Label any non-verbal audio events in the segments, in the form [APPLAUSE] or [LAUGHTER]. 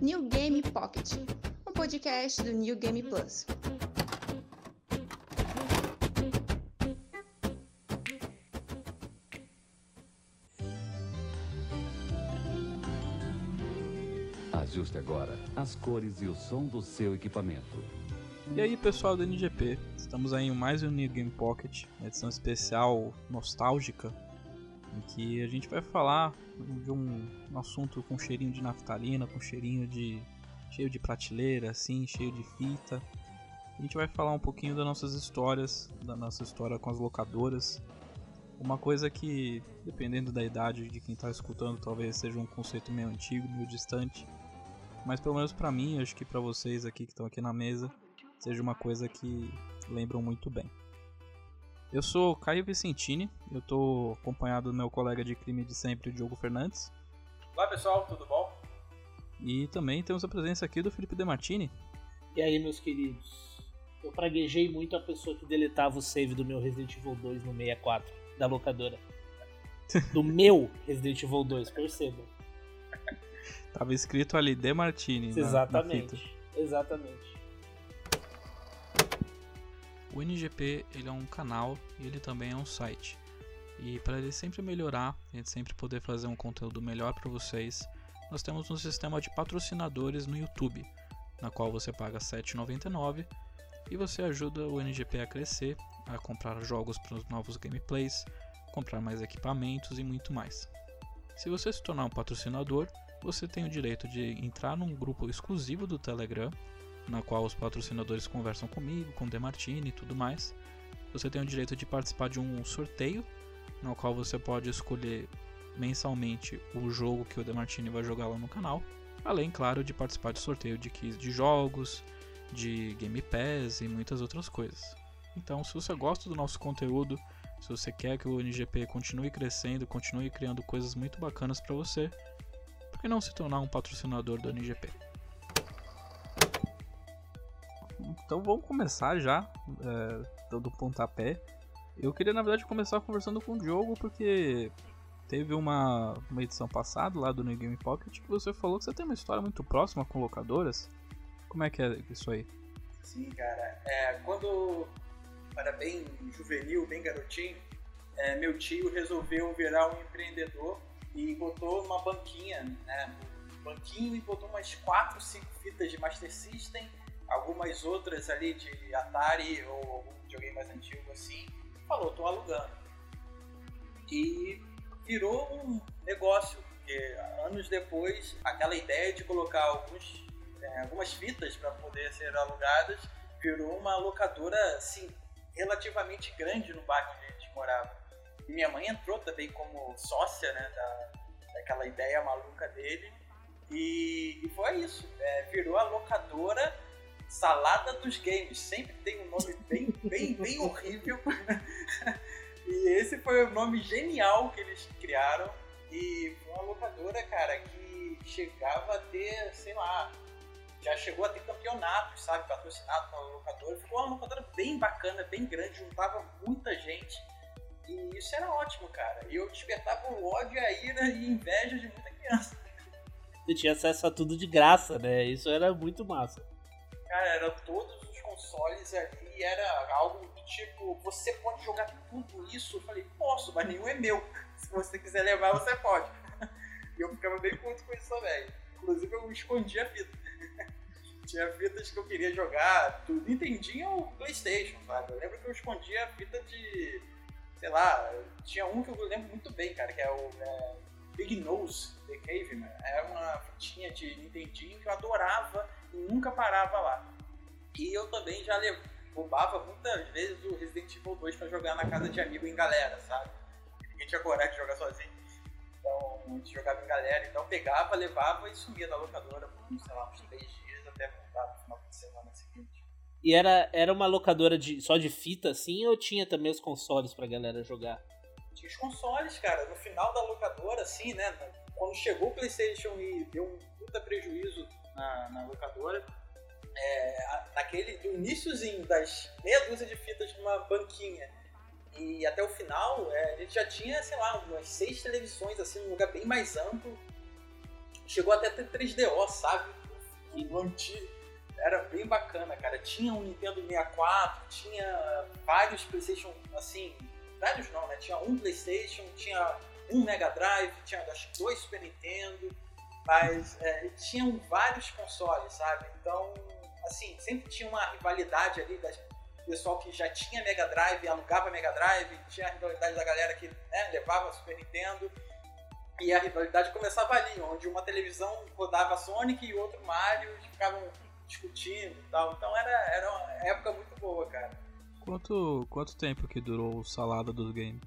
New Game Pocket, um podcast do New Game Plus. Ajuste agora as cores e o som do seu equipamento. E aí pessoal do NGP, estamos aí em mais um New Game Pocket, uma edição especial nostálgica, em que a gente vai falar de um, um assunto com cheirinho de naftalina, com cheirinho de cheio de prateleira, assim, cheio de fita. A gente vai falar um pouquinho das nossas histórias, da nossa história com as locadoras. Uma coisa que, dependendo da idade de quem está escutando, talvez seja um conceito meio antigo, meio distante. Mas pelo menos para mim, acho que para vocês aqui que estão aqui na mesa, seja uma coisa que lembram muito bem. Eu sou Caio Vicentini, eu estou acompanhado do meu colega de crime de sempre, Diogo Fernandes. Olá pessoal, tudo bom? E também temos a presença aqui do Felipe Demartini. E aí, meus queridos? Eu praguejei muito a pessoa que deletava o save do meu Resident Evil 2 no 64, da locadora. Do [LAUGHS] meu Resident Evil 2, perceba. Tava escrito ali Demartini. Exatamente. Na, na. Exatamente. O NGP ele é um canal e ele também é um site. E para ele sempre melhorar, a gente sempre poder fazer um conteúdo melhor para vocês, nós temos um sistema de patrocinadores no YouTube, na qual você paga R$ 7,99 e você ajuda o NGP a crescer, a comprar jogos para os novos gameplays, comprar mais equipamentos e muito mais. Se você se tornar um patrocinador, você tem o direito de entrar num grupo exclusivo do Telegram, na qual os patrocinadores conversam comigo, com o Demartini e tudo mais. Você tem o direito de participar de um sorteio, no qual você pode escolher mensalmente o jogo que o Demartini vai jogar lá no canal, além, claro, de participar de sorteio de keys de jogos, de Game Pass e muitas outras coisas. Então, se você gosta do nosso conteúdo, se você quer que o NGP continue crescendo, continue criando coisas muito bacanas para você, por que não se tornar um patrocinador do NGP? Então vamos começar já, é, do pontapé. Eu queria na verdade começar conversando com o Diogo porque teve uma, uma edição passada lá do New Game Pocket que você falou que você tem uma história muito próxima com locadoras. Como é que é isso aí? Sim, cara. É, quando era bem juvenil, bem garotinho, é, meu tio resolveu virar um empreendedor e botou uma banquinha, né? Um banquinho e botou umas 4, 5 fitas de Master System, algumas outras ali de Atari ou algum videogame mais antigo assim. Falou, tô alugando. E virou um negócio, porque anos depois, aquela ideia de colocar alguns, é, algumas fitas para poder ser alugadas virou uma locadora assim, relativamente grande no bairro onde a gente morava. E minha mãe entrou também como sócia né, da, daquela ideia maluca dele. E, e foi isso, é, virou a locadora Salada dos Games. Sempre tem um nome bem, bem, bem horrível. [LAUGHS] E esse foi o nome genial que eles criaram. E foi uma locadora, cara, que chegava a ter, sei lá, já chegou a ter campeonatos, sabe? Patrocinado pela locadora. Ficou uma locadora bem bacana, bem grande, juntava muita gente. E isso era ótimo, cara. E eu despertava o ódio, a ira e inveja de muita criança. Você tinha acesso a tudo de graça, né? Isso era muito massa. Cara, eram todos os consoles ali, era algo tipo, você pode jogar tudo isso? Eu falei, posso, mas nenhum é meu. [LAUGHS] Se você quiser levar, você pode. [LAUGHS] E eu ficava bem puto com isso também. Inclusive eu escondia a fita. [LAUGHS] Tinha fitas que eu queria jogar do Nintendinho ou Playstation, sabe? Eu lembro que eu escondia a fita de. Sei lá, tinha um que eu lembro muito bem, cara, que é o é, Big Nose The Caveman. Era uma fitinha de Nintendinho que eu adorava e nunca parava lá. E eu também já roubava muitas vezes o Resident Evil 2 pra jogar na casa de amigo em galera, sabe? Ninguém tinha coragem de jogar sozinho. Então, a gente jogava em galera, então pegava, levava e sumia da locadora por, sei lá, uns três dias até voltar no final de semana seguinte. E era, era uma locadora de, só de fita assim ou tinha também os consoles pra galera jogar? Tinha os consoles, cara. No final da locadora, assim, né? Quando chegou o PlayStation e deu um puta prejuízo na, na locadora, é, naquele do iníciozinho das meia dúzia de fitas numa banquinha e até o final é, a gente já tinha sei lá umas seis televisões assim num lugar bem mais amplo chegou até a ter 3DO, sabe? O antigo. Era bem bacana, cara. Tinha um Nintendo 64, tinha vários PlayStation, assim, vários não, né? Tinha um PlayStation, tinha um Mega Drive, tinha acho que dois Super Nintendo, mas é, tinham vários consoles, sabe? Então, assim, sempre tinha uma rivalidade ali das pessoal que já tinha Mega Drive, alugava Mega Drive, tinha a rivalidade da galera que né, levava Super Nintendo. E a rivalidade começava ali, onde uma televisão rodava Sonic e outro Mario, e ficavam discutindo e tal. Então era, era uma época muito boa, cara. Quanto, quanto tempo que durou o salada dos games?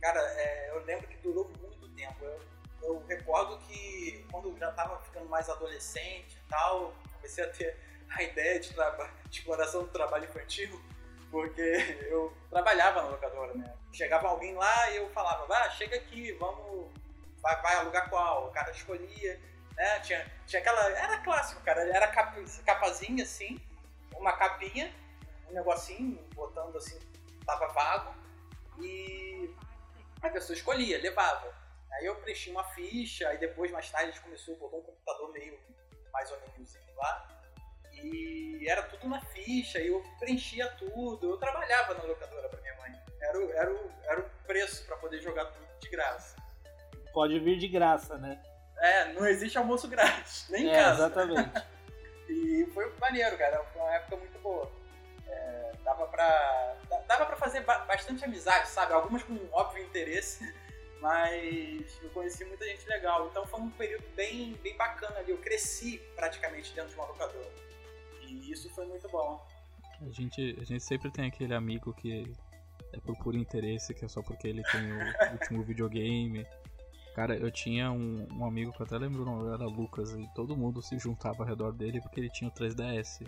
Cara, é, eu lembro que durou muito tempo. Eu, eu recordo que quando eu já tava ficando mais adolescente e tal, comecei a ter a ideia de, de exploração do trabalho infantil, porque eu trabalhava na locadora, né? Chegava alguém lá e eu falava, vá, chega aqui, vamos, vai, vai alugar qual? O cara escolhia, né? Tinha, tinha aquela, era clássico, cara, era capa, capazinha assim, uma capinha, um negocinho, botando assim, tava vago, e a pessoa escolhia, levava. Aí eu preenchi uma ficha, aí depois, mais tarde, a gente começou, botou um computador meio mais ou menos lá, e era tudo na ficha, e eu preenchia tudo. Eu trabalhava na locadora pra minha mãe. Era o, era o, era o preço para poder jogar tudo de graça. Pode vir de graça, né? É, não existe almoço grátis, [LAUGHS] nem em é, casa. Exatamente. [LAUGHS] e foi maneiro, cara. Foi uma época muito boa. É, dava pra. Dava pra fazer bastante amizade, sabe? Algumas com óbvio interesse, [LAUGHS] mas eu conheci muita gente legal. Então foi um período bem, bem bacana ali. Eu cresci praticamente dentro de uma locadora. E isso foi muito bom. A gente, a gente sempre tem aquele amigo que é por puro interesse, que é só porque ele tem o [LAUGHS] último videogame. Cara, eu tinha um, um, amigo que eu até lembro o nome, era Lucas, e todo mundo se juntava ao redor dele porque ele tinha o 3DS.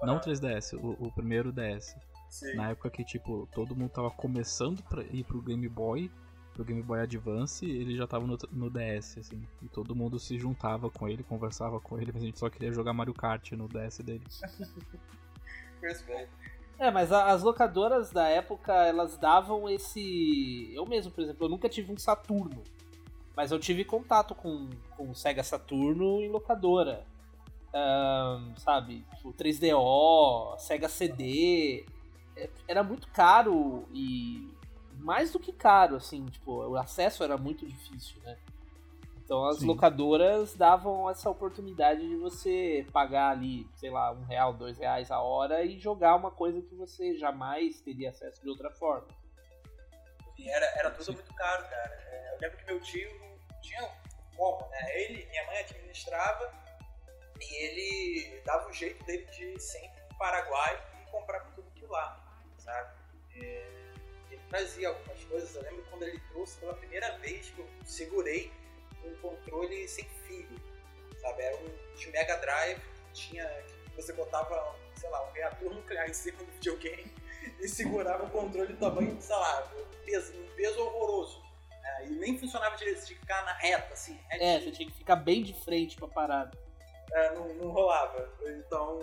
Ah. Não o 3DS, o, o primeiro DS. Sim. Na época que, tipo, todo mundo tava começando pra ir pro Game Boy, pro Game Boy Advance, ele já tava no, no DS, assim. E todo mundo se juntava com ele, conversava com ele, mas a gente só queria jogar Mario Kart no DS dele. [LAUGHS] É, mas as locadoras da época, elas davam esse. Eu mesmo, por exemplo, eu nunca tive um Saturno. Mas eu tive contato com, com o Sega Saturno em locadora. Um, sabe? O 3DO, Sega CD. É, era muito caro e mais do que caro, assim, tipo, o acesso era muito difícil, né? Então as Sim. locadoras davam essa oportunidade de você pagar ali, sei lá, um real, dois reais a hora e jogar uma coisa que você jamais teria acesso de outra forma. E era, era tudo Sim. muito caro, cara. É, eu lembro que meu tio tinha como, né? Ele, minha mãe administrava e ele dava o jeito dele de sempre no Paraguai e comprar tudo por lá, sabe? É, trazia algumas coisas. Eu lembro quando ele trouxe pela primeira vez que eu segurei um controle sem fio, sabe? Era um de Mega Drive que tinha. Que você botava, sei lá, um reator nuclear em cima do videogame [LAUGHS] e segurava o controle do tamanho, sei lá, um peso, um peso horroroso. É, e nem funcionava direito, tinha que ficar na reta, assim. É, você tinha que ficar bem de frente pra parada. É, não, não rolava. Então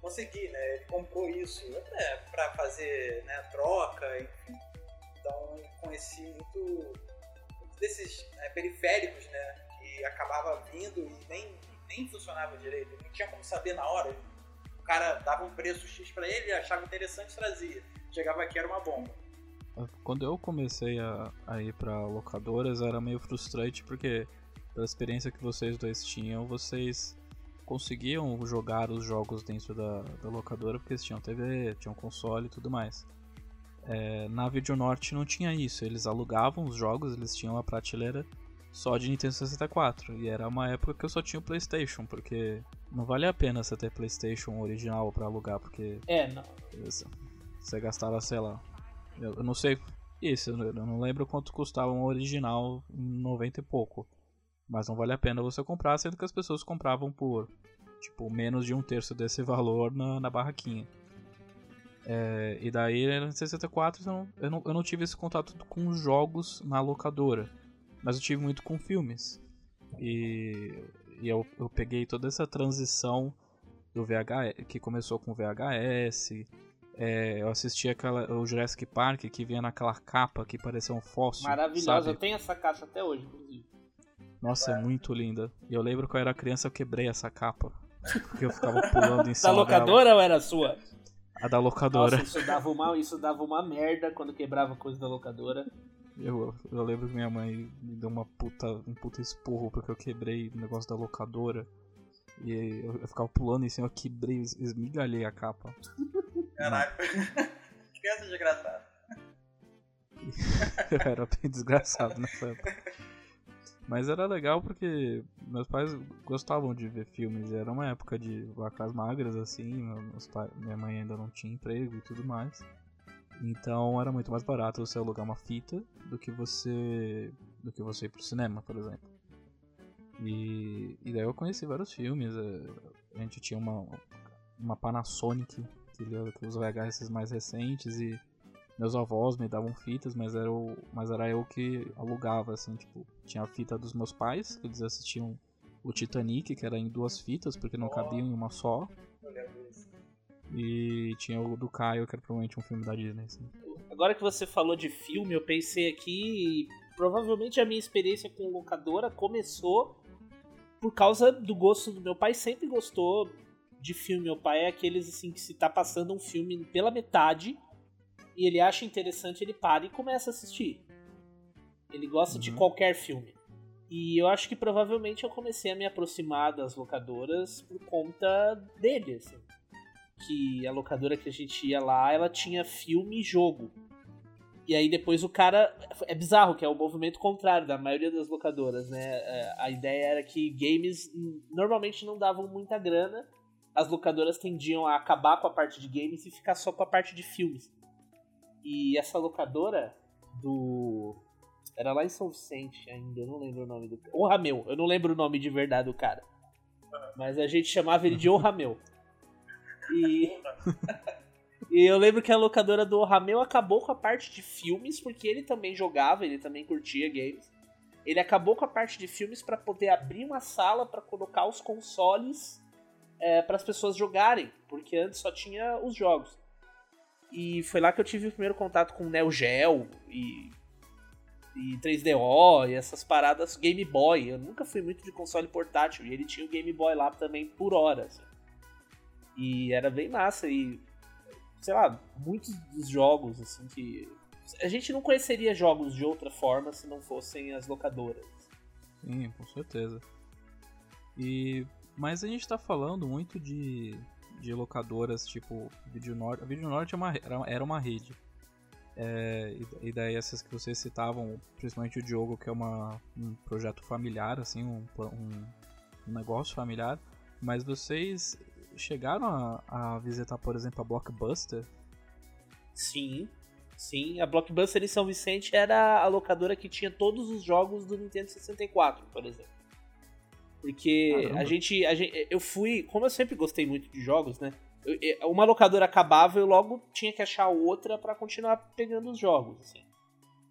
consegui, né? Ele comprou isso até para fazer né, troca, enfim. Então conheci muito, muito desses né, periféricos, né? Que acabava vindo e nem, nem funcionava direito. Não tinha como saber na hora. O cara dava um preço X para ele, achava interessante trazia. Chegava aqui era uma bomba. Quando eu comecei a, a ir para locadoras era meio frustrante porque pela experiência que vocês dois tinham, vocês conseguiam jogar os jogos dentro da, da locadora porque eles tinham TV, tinham console e tudo mais. É, na Videonorte não tinha isso, eles alugavam os jogos, eles tinham a prateleira só de Nintendo 64 e era uma época que eu só tinha o PlayStation, porque não vale a pena você ter PlayStation original para alugar, porque. É, não. Você gastava, sei lá. Eu, eu não sei. Isso, eu não lembro quanto custava um original em 90 e pouco. Mas não vale a pena você comprar, sendo que as pessoas compravam por tipo menos de um terço desse valor na, na barraquinha. É, e daí no 64 eu não, eu, não, eu não tive esse contato com jogos na locadora, mas eu tive muito com filmes. E, e eu, eu peguei toda essa transição do VHS, que começou com VHS. É, eu assisti aquela, o Jurassic Park que vinha naquela capa que parecia um fóssil. Maravilhosa, eu tenho essa caixa até hoje, inclusive. Nossa, é muito linda. E eu lembro que eu era criança, eu quebrei essa capa. Porque eu ficava [LAUGHS] pulando em Da cima locadora dela. ou era sua? A da locadora. Nossa, isso dava, uma, isso dava uma merda quando quebrava coisa da locadora. Eu, eu lembro que minha mãe me deu uma puta, um puta esporro porque eu quebrei o negócio da locadora. E eu, eu ficava pulando em cima, eu quebrei, es- esmigalhei a capa. [LAUGHS] Caralho. Criança desgraçada. [LAUGHS] Eu era bem desgraçado nessa época. Mas era legal porque meus pais gostavam de ver filmes. Era uma época de vacas magras, assim. Pais, minha mãe ainda não tinha emprego e tudo mais. Então era muito mais barato você alugar uma fita do que você do que você ir pro cinema, por exemplo. E, e daí eu conheci vários filmes. eh, A gente tinha uma, uma Panasonic, que lia os VHS mais recentes, e meus avós me davam fitas, mas era, o, mas era eu que alugava, assim, tipo, tinha a fita dos meus pais, que eles assistiam o Titanic, que era em duas fitas, porque não cabiam em uma só, e tinha o do Caio, que era provavelmente um filme da Disney, assim. Agora que você falou de filme, eu pensei aqui. Provavelmente a minha experiência com locadora começou por causa do gosto do meu pai. Sempre gostou de filme. Meu pai é aqueles assim que se tá passando um filme pela metade e ele acha interessante, ele para e começa a assistir. Ele gosta de Uhum. qualquer filme. E eu acho que provavelmente eu comecei a me aproximar das locadoras por conta dele, assim. Que a locadora que a gente ia lá, ela tinha filme e jogo. E aí depois o cara. É bizarro, que é o movimento contrário da maioria das locadoras, né? É, A ideia era que games normalmente não davam muita grana. As locadoras tendiam a acabar com a parte de games e ficar só com a parte de filmes. E essa locadora do. Era lá em São Vicente ainda, eu não lembro o nome do. O Rameu, eu não lembro o nome de verdade do cara. Mas a gente chamava ele de O Rameu. E. [LAUGHS] E eu lembro que a locadora do Rameu acabou com a parte de filmes, porque ele também jogava, ele também curtia games. Ele acabou com a parte de filmes para poder abrir uma sala para colocar os consoles para as pessoas jogarem, porque antes só tinha os jogos. E foi lá que eu tive o primeiro contato com Neo Geo e, e 3DO e essas paradas Game Boy. Eu nunca fui muito de console portátil e ele tinha o Game Boy lá também por hora. assim. E era bem massa e sei lá, muitos dos jogos, assim, que. A gente não conheceria jogos de outra forma se não fossem as locadoras. Sim, com certeza. E mas a gente tá falando muito de, de locadoras tipo Video Norte. A Video Norte é uma, era, uma rede. É, e, e daí essas que vocês citavam, principalmente o Diogo, que é uma, um projeto familiar, assim, um, um, um negócio familiar. Mas vocês chegaram a, a visitar, por exemplo, a Blockbuster? Sim, sim. A Blockbuster em São Vicente era a locadora que tinha todos os jogos do Nintendo 64, por exemplo. Porque Caramba. a gente, a gente. Eu fui. Como eu sempre gostei muito de jogos, né? eu- eu- uma locadora acabava eu logo tinha que achar outra pra continuar pegando os jogos, assim.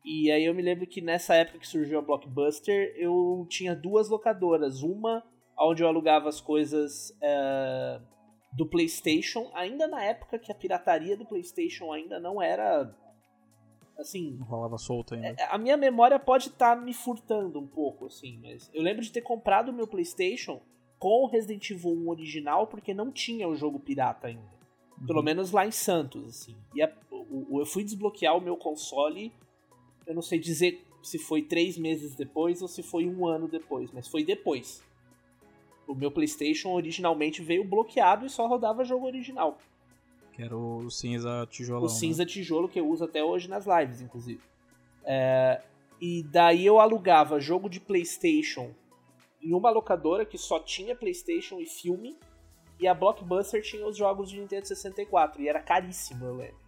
E aí eu me lembro que nessa época que surgiu a Blockbuster, eu tinha duas locadoras. Uma onde eu alugava as coisas eh, do PlayStation, ainda na época que a pirataria do PlayStation ainda não era. Assim, rolava solto ainda. a minha memória pode estar me furtando um pouco, assim, mas eu lembro de ter comprado o meu PlayStation com o Resident Evil 1 original, porque não tinha o jogo pirata ainda. Pelo Uhum. menos lá em Santos, assim. E a- o- eu fui desbloquear o meu console, eu não sei dizer se foi três meses depois ou se foi um ano depois, mas foi depois. O meu PlayStation originalmente veio bloqueado e só rodava jogo original. Que era o cinza tijolão. O cinza tijolo que eu uso até hoje nas lives, inclusive. É, e daí eu alugava jogo de PlayStation em uma locadora que só tinha PlayStation e filme. E a Blockbuster tinha os jogos de Nintendo 64. E era caríssimo, eu lembro.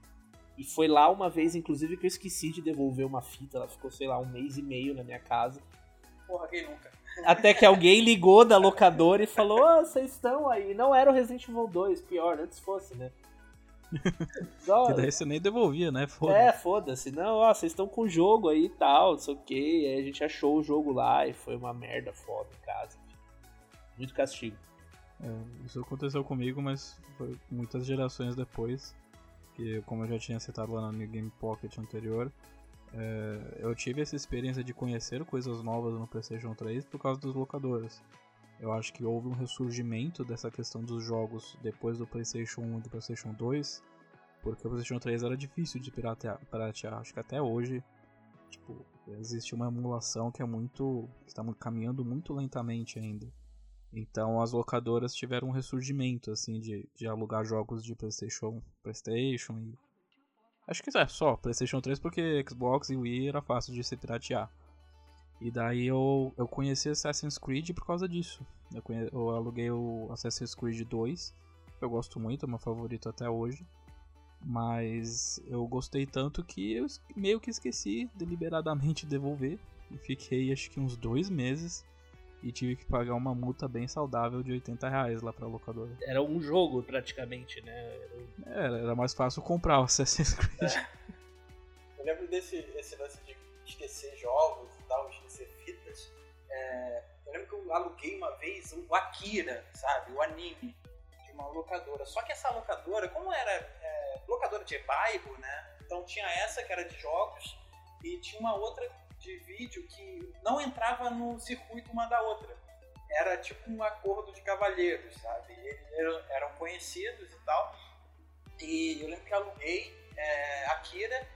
E foi lá uma vez, inclusive, que eu esqueci de devolver uma fita. Ela ficou, sei lá, um mês e meio na minha casa. Porra, quem nunca? Até que alguém ligou da locadora e falou: Ô, vocês estão aí. Não era o Resident Evil 2, pior, antes fosse, né? Só- Que daí você nem devolvia, né? Foda. é, foda-se. Não, ó, vocês estão com o jogo aí e tal, não sei o que. Aí a gente achou o jogo lá e foi uma merda foda em casa. Muito castigo. É, isso aconteceu comigo, mas foi muitas gerações depois. Que, como eu já tinha citado lá no New Game Pocket anterior, é, eu tive essa experiência de conhecer coisas novas no PlayStation 3 por causa dos locadores. Eu acho que houve um ressurgimento dessa questão dos jogos depois do PlayStation 1 e do PlayStation 2, porque o PlayStation 3 era difícil de piratear. piratear. Acho que até hoje, tipo, existe uma emulação que é muito. está caminhando muito lentamente ainda. Então as locadoras tiveram um ressurgimento assim de, de alugar jogos de PlayStation, PlayStation e acho que é só PlayStation 3 porque Xbox e Wii era fácil de se piratear. E daí eu, eu conheci Assassin's Creed por causa disso. Eu, conhe, eu aluguei o Assassin's Creed 2, que eu gosto muito, é meu favorito até hoje. Mas eu gostei tanto que eu meio que esqueci deliberadamente de devolver. E fiquei acho que uns dois meses e tive que pagar uma multa bem saudável de 80 reais lá pra locadora. Era um jogo praticamente, né? Era, era mais fácil comprar o Assassin's Creed. É. Eu lembro desse esse lance de esquecer jogos aluguei uma vez o Akira, sabe? O anime de uma locadora. Só que essa locadora, como era é, locadora de bairro, né? Então tinha essa que era de jogos e tinha uma outra de vídeo que não entrava no circuito uma da outra. Era tipo um acordo de cavalheiros, sabe? Eles eram conhecidos e tal. E eu lembro que aluguei é, Akira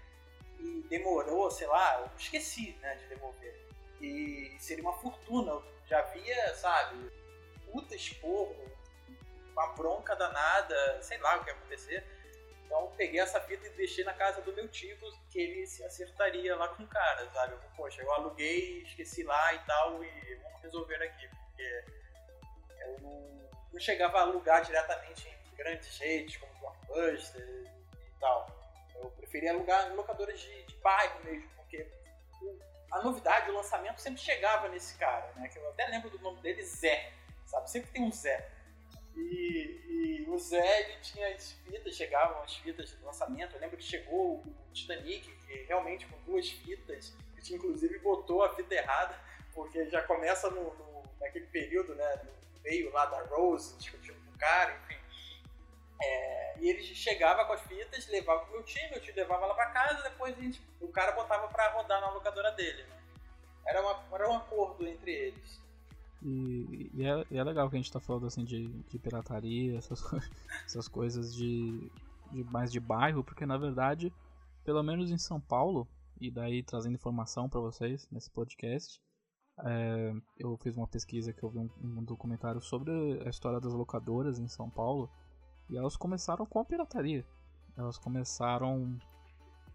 e demorou, sei lá, eu esqueci né, de devolver. E seria uma fortuna. Já via, sabe, puta esporro, uma bronca danada, sei lá o que ia acontecer. Então peguei essa fita e deixei na casa do meu tio, que ele se acertaria lá com o cara, sabe? Eu, Poxa, eu aluguei, esqueci lá e tal, e vamos resolver aqui, porque eu não, não chegava a alugar diretamente em grandes redes como Blockbuster e tal. Eu preferia alugar em locadoras de, de bairro mesmo, porque a novidade, o lançamento sempre chegava nesse cara, né? Que eu até lembro do nome dele, Zé, sabe? Sempre tem um Zé. E, e, o Zé, ele tinha as fitas, chegavam as fitas de lançamento. Eu lembro que chegou o Titanic, que realmente com duas fitas, que inclusive botou a fita errada, porque já começa no, no naquele período, né, no meio lá da Rose, discutindo com o cara, enfim. É, e ele chegava com as fitas, levava pro meu time, meu time levava lá pra casa, depois a gente, o cara botava pra rodar na locadora dele. Era, uma, era um acordo entre eles. E, e, é, e, é, legal que a gente tá falando assim de, de pirataria, essas, [LAUGHS] essas coisas de, de mais de bairro, porque na verdade, pelo menos em São Paulo, e daí trazendo informação para vocês nesse podcast, é, eu fiz uma pesquisa que eu vi um, um, documentário sobre a história das locadoras em São Paulo e elas começaram com a pirataria. Elas começaram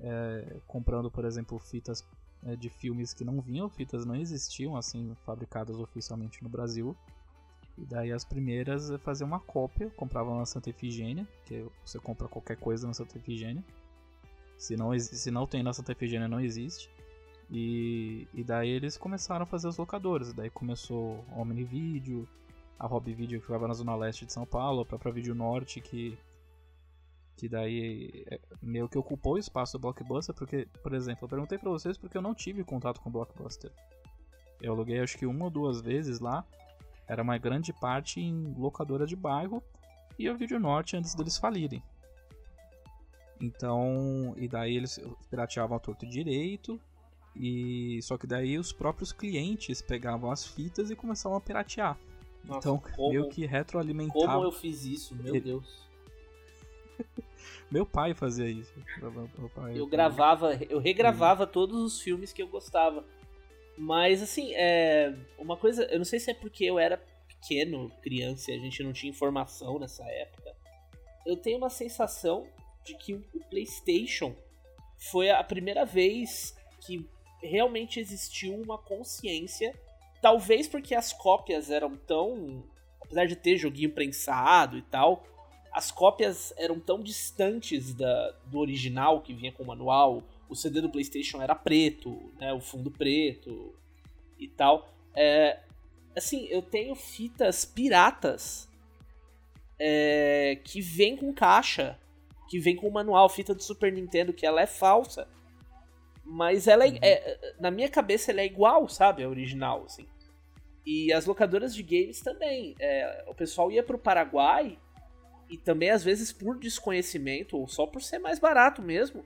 é, comprando, por exemplo, fitas é, de filmes que não vinham, fitas não existiam assim fabricadas oficialmente no Brasil. E daí as primeiras fazer uma cópia, compravam na Santa Efigênia, que você compra qualquer coisa na Santa Efigênia. Se não, se não tem na Santa Efigênia, não existe. E, e daí eles começaram a fazer as locadoras. Daí começou a Omni Video, a Hobby Video que ficava na zona leste de São Paulo, a própria Video Norte que que daí é, meio que ocupou o espaço do Blockbuster, porque, por exemplo, eu perguntei para vocês porque eu não tive contato com o Blockbuster. Eu aluguei acho que uma ou duas vezes lá, era uma grande parte em locadora de bairro e o Vídeo Norte antes deles falirem. Então, e daí eles pirateavam a torto direito, e só que daí os próprios clientes pegavam as fitas e começavam a piratear. Nossa, então, como, meio que retroalimentava. Como eu fiz isso, meu Deus. [LAUGHS] Meu pai fazia isso. Pai, eu gravava, eu regravava todos os filmes que eu gostava. Mas assim, é uma coisa, eu não sei se é porque eu era pequeno, criança, e a gente não tinha informação nessa época. Eu tenho uma sensação de que o PlayStation foi a primeira vez que realmente existiu uma consciência, talvez porque as cópias eram tão, apesar de ter joguinho prensado e tal, as cópias eram tão distantes da, do original que vinha com o manual. O CD do PlayStation era preto, né, o fundo preto e tal. É, assim, eu tenho fitas piratas é, que vem com caixa, que vem com o manual, fita do Super Nintendo, que ela é falsa. Mas ela é, uhum. é, na minha cabeça ela é igual, sabe, a original, assim. E as locadoras de games também. É, o pessoal ia pro Paraguai e também às vezes por desconhecimento ou só por ser mais barato mesmo,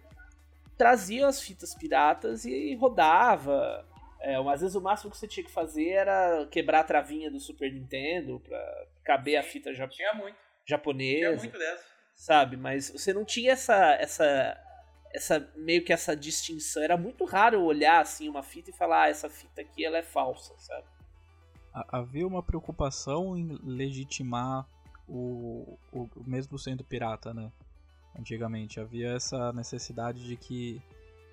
trazia as fitas piratas e rodava. É, às vezes o máximo que você tinha que fazer era quebrar a travinha do Super Nintendo pra caber a fita ja Tinha muito. japonesa. Tinha muito dessa. Sabe? Mas você não tinha essa, essa, essa meio que essa distinção. Era muito raro olhar assim uma fita e falar, ah, essa fita aqui ela é falsa, sabe? Havia uma preocupação em legitimar o, o mesmo sendo pirata, né? Antigamente havia essa necessidade de que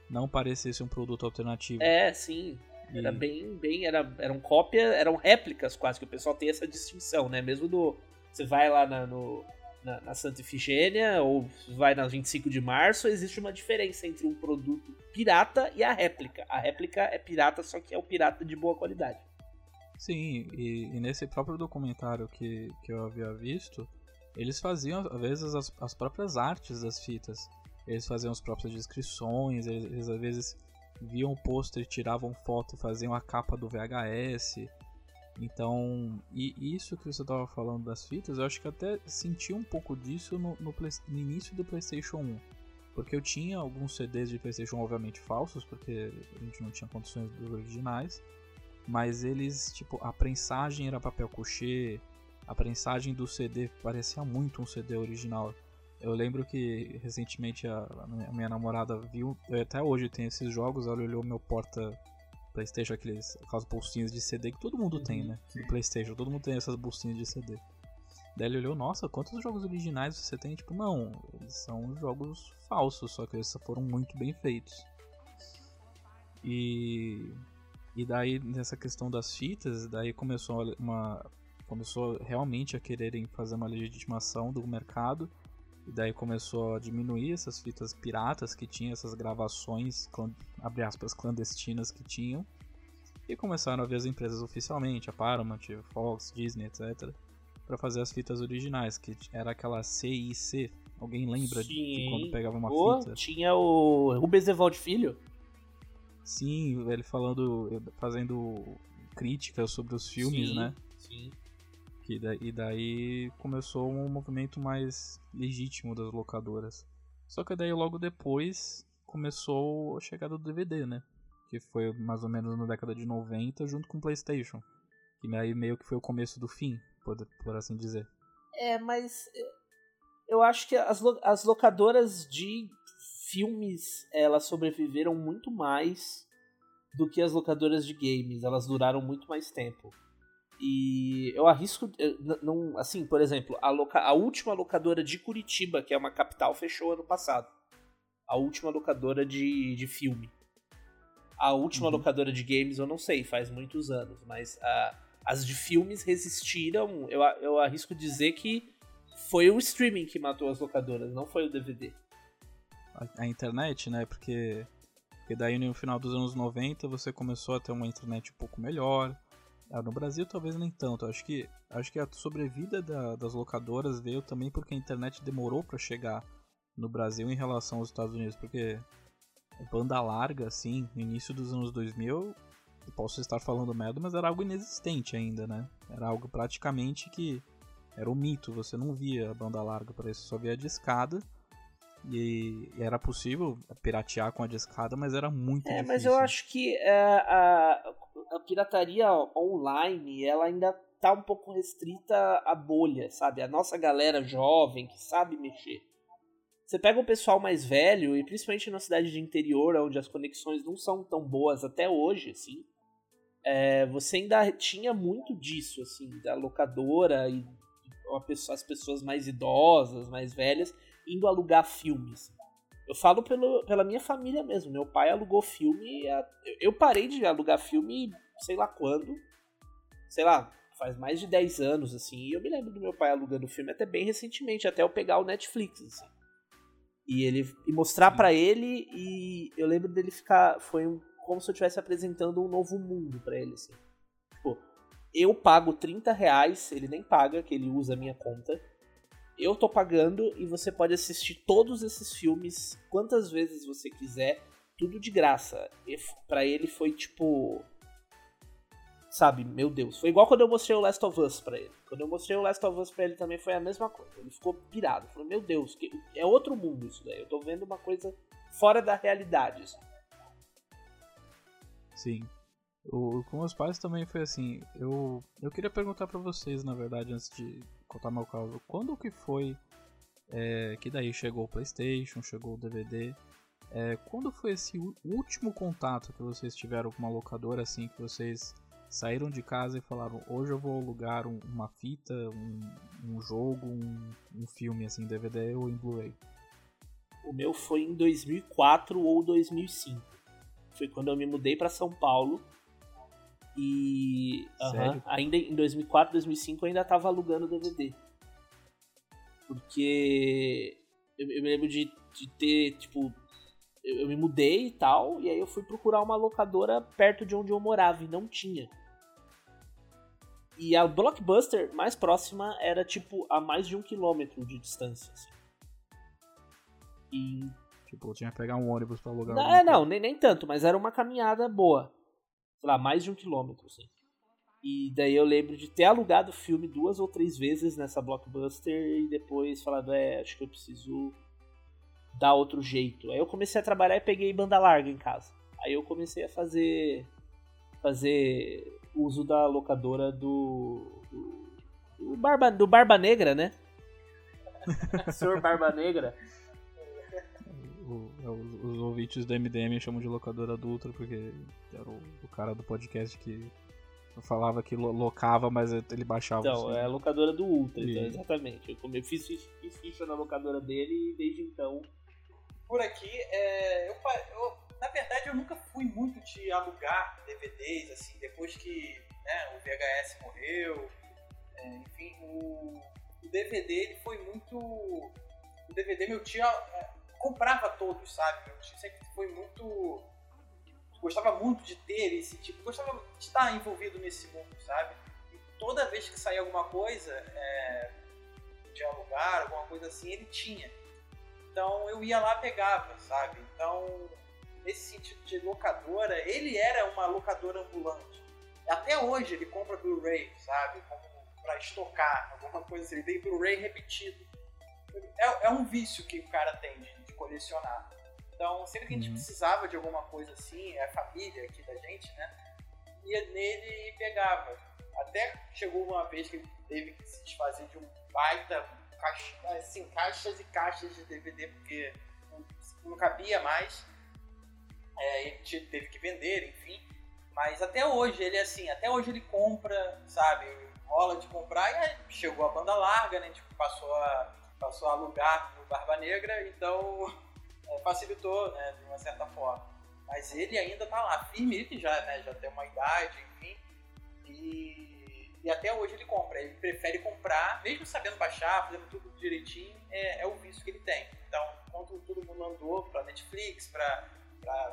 não parecesse um produto alternativo. É, sim. Era e... bem, bem, era, eram cópias, eram réplicas quase, que o pessoal tem essa distinção, né? Mesmo do. Você vai lá na, no, na, na Santa Ifigênia ou vai na 25 de março, existe uma diferença entre um produto pirata e a réplica. A réplica é pirata, só que é o pirata de boa qualidade. Sim, e, e nesse próprio documentário que, que eu havia visto, eles faziam às vezes as, as próprias artes das fitas. Eles faziam as próprias descrições, eles, eles às vezes viam o pôster, tiravam foto faziam a capa do VHS. Então, e isso que você estava falando das fitas, eu acho que até senti um pouco disso no, no, no, início do PlayStation 1. Porque eu tinha alguns CDs de PlayStation, obviamente falsos, porque a gente não tinha condições dos originais. Mas eles, tipo, a prensagem era papel couché, a prensagem do CD parecia muito um CD original. Eu lembro que recentemente a, a minha namorada viu, até hoje tem esses jogos, ela olhou meu porta Playstation, aqueles, aquelas bolsinhas de CD que todo mundo uhum, tem, né? No Playstation, todo mundo tem essas bolsinhas de CD. Daí ele olhou, nossa, quantos jogos originais você tem? Tipo, não, eles são jogos falsos, só que eles foram muito bem feitos. E e daí nessa questão das fitas, daí começou uma começou realmente a quererem fazer uma legitimação do mercado e daí começou a diminuir essas fitas piratas que tinham essas gravações, abre aspas, clandestinas que tinham. E começaram a ver as empresas oficialmente, a Paramount, Fox, Disney, etc. para fazer as fitas originais, que era aquela CIC. Alguém lembra Sim. de quando pegava uma oh, fita? Tinha o Rubens Evaldo Filho. Sim, ele falando, fazendo críticas sobre os filmes, sim, né? Sim. Que daí, e daí começou um movimento mais legítimo das locadoras. Só que daí logo depois começou a chegada do DVD, né? Que foi mais ou menos na década de 90 junto com o PlayStation. Que daí meio que foi o começo do fim, por, por assim dizer. É, mas eu acho que as, lo as locadoras de filmes elas sobreviveram muito mais do que as locadoras de games. Elas duraram muito mais tempo. E eu arrisco. Não, assim, por exemplo, a, loca, a última locadora de Curitiba, que é uma capital, fechou ano passado. A última locadora de, de filme. A última uhum. locadora de games eu não sei, faz muitos anos, mas a, as de filmes resistiram. Eu, eu arrisco dizer que foi o streaming que matou as locadoras, não foi o DVD. A, internet, né? Porque, porque daí no final dos anos 90 você começou a ter uma internet um pouco melhor ah, no Brasil talvez nem tanto. Acho que, acho que a sobrevida da, das locadoras veio também porque a internet demorou para chegar no Brasil em relação aos Estados Unidos. Porque banda larga, assim, no início dos anos 2000, posso estar falando merda, mas era algo inexistente ainda, né? Era algo praticamente que era um mito. Você não via banda larga para isso, só via a discada. E, era possível piratear com a discada, mas era muito é, difícil. É, mas eu acho que é, a, a pirataria online, ela ainda tá um pouco restrita à bolha, sabe? A nossa galera jovem que sabe mexer. Você pega o pessoal mais velho, e principalmente na cidade de interior, onde as conexões não são tão boas até hoje, assim, é, você ainda tinha muito disso, assim, da locadora e as pessoas mais idosas, mais velhas, indo alugar filmes. Eu falo pelo, pela minha família mesmo. Meu pai alugou filme. Eu parei de alugar filme, sei lá quando. Sei lá, faz mais de 10 anos, assim. E eu me lembro do meu pai alugando filme até bem recentemente, até eu pegar o Netflix, assim. E ele e mostrar para ele e eu lembro dele ficar foi um, como se eu estivesse apresentando um novo mundo para ele assim. Pô, eu pago 30 reais, ele nem paga, que ele usa a minha conta eu tô pagando e você pode assistir todos esses filmes quantas vezes você quiser, tudo de graça. para ele foi tipo sabe, meu Deus. Foi igual quando eu mostrei o Last of Us pra ele. Quando eu mostrei o Last of Us pra ele também foi a mesma coisa. Ele ficou pirado. Falou, meu Deus, que... é outro mundo isso daí. Eu tô vendo uma coisa fora da realidade. Assim. Sim. O, com meus pais também foi assim. Eu, eu queria perguntar para vocês, na verdade, antes de contar meu caso. Quando que foi é, que daí chegou o PlayStation, chegou o DVD? É, quando foi esse último contato que vocês tiveram com uma locadora assim que vocês saíram de casa e falaram hoje eu vou alugar um, uma fita, um, um jogo, um, um, filme assim, DVD ou em Blu-ray? O meu foi em 2004 ou 2005. Foi quando eu me mudei para São Paulo e uh -huh, ainda em 2004, 2005 eu ainda tava alugando DVD. Porque eu, eu me lembro de, de ter, tipo, eu, eu me mudei e tal, e aí eu fui procurar uma locadora perto de onde eu morava e não tinha. E a Blockbuster mais próxima era tipo a mais de um quilômetro de distância. Assim. E. Tipo, tinha que pegar um ônibus pra alugar. Não, é, não, nem, nem tanto, mas era uma caminhada boa. Sei lá, mais de um quilômetro, assim. E daí eu lembro de ter alugado o filme duas ou três vezes nessa Blockbuster e depois falado, é, acho que eu preciso dar outro jeito. Aí eu comecei a trabalhar e peguei banda larga em casa. Aí eu comecei a fazer fazer uso da locadora do do, do Barba, do Barba Negra, né? [LAUGHS] Senhor Barba Negra. O, é, os, os, ouvintes do MDM chamam de locadora adulta porque era o, o cara do podcast que falava que locava, mas ele baixava. Então, assim. é a locadora do Ultra, então, exatamente. Eu, eu fiz, fiz, ficha na locadora dele e desde então. Por aqui, é, eu, eu, na verdade, eu nunca fui muito de alugar DVDs, assim, depois que né, o VHS morreu. É, enfim, o, o, DVD ele foi muito. O DVD meu tio é, comprava todos, sabe? Tio sempre foi muito gostava muito de ter esse tipo, gostava de estar envolvido nesse mundo, sabe? E toda vez que saía alguma coisa, é, de alugar, alguma coisa assim, ele tinha. Então eu ia lá pegava, sabe? Então, nesse sentido de locadora, ele era uma locadora ambulante. Até hoje ele compra Blu-ray, sabe? Para estocar, alguma coisa assim. Ele tem Blu-ray repetido. É, é, um vício que o cara tem de colecionar. Então, sempre que a gente uhum. precisava de alguma coisa assim, é a família aqui da gente, né? Ia nele e pegava. Até chegou uma vez que ele teve que se desfazer de um baita, caixa, assim, caixas e caixas de DVD, porque não, não cabia mais. É, ele teve que vender, enfim. Mas até hoje, ele assim, até hoje ele compra, sabe? Rola de comprar e aí chegou a banda larga, né? Tipo, passou a, passou a alugar no Barba Negra, então [LAUGHS] é, facilitou, né, de uma certa forma. Mas ele ainda tá lá, firme, ele já, né, já tem uma idade, enfim, e, e até hoje ele compra. Ele prefere comprar, mesmo sabendo baixar, fazendo tudo direitinho, é, é o vício que ele tem. Então, quando todo mundo andou pra Netflix, pra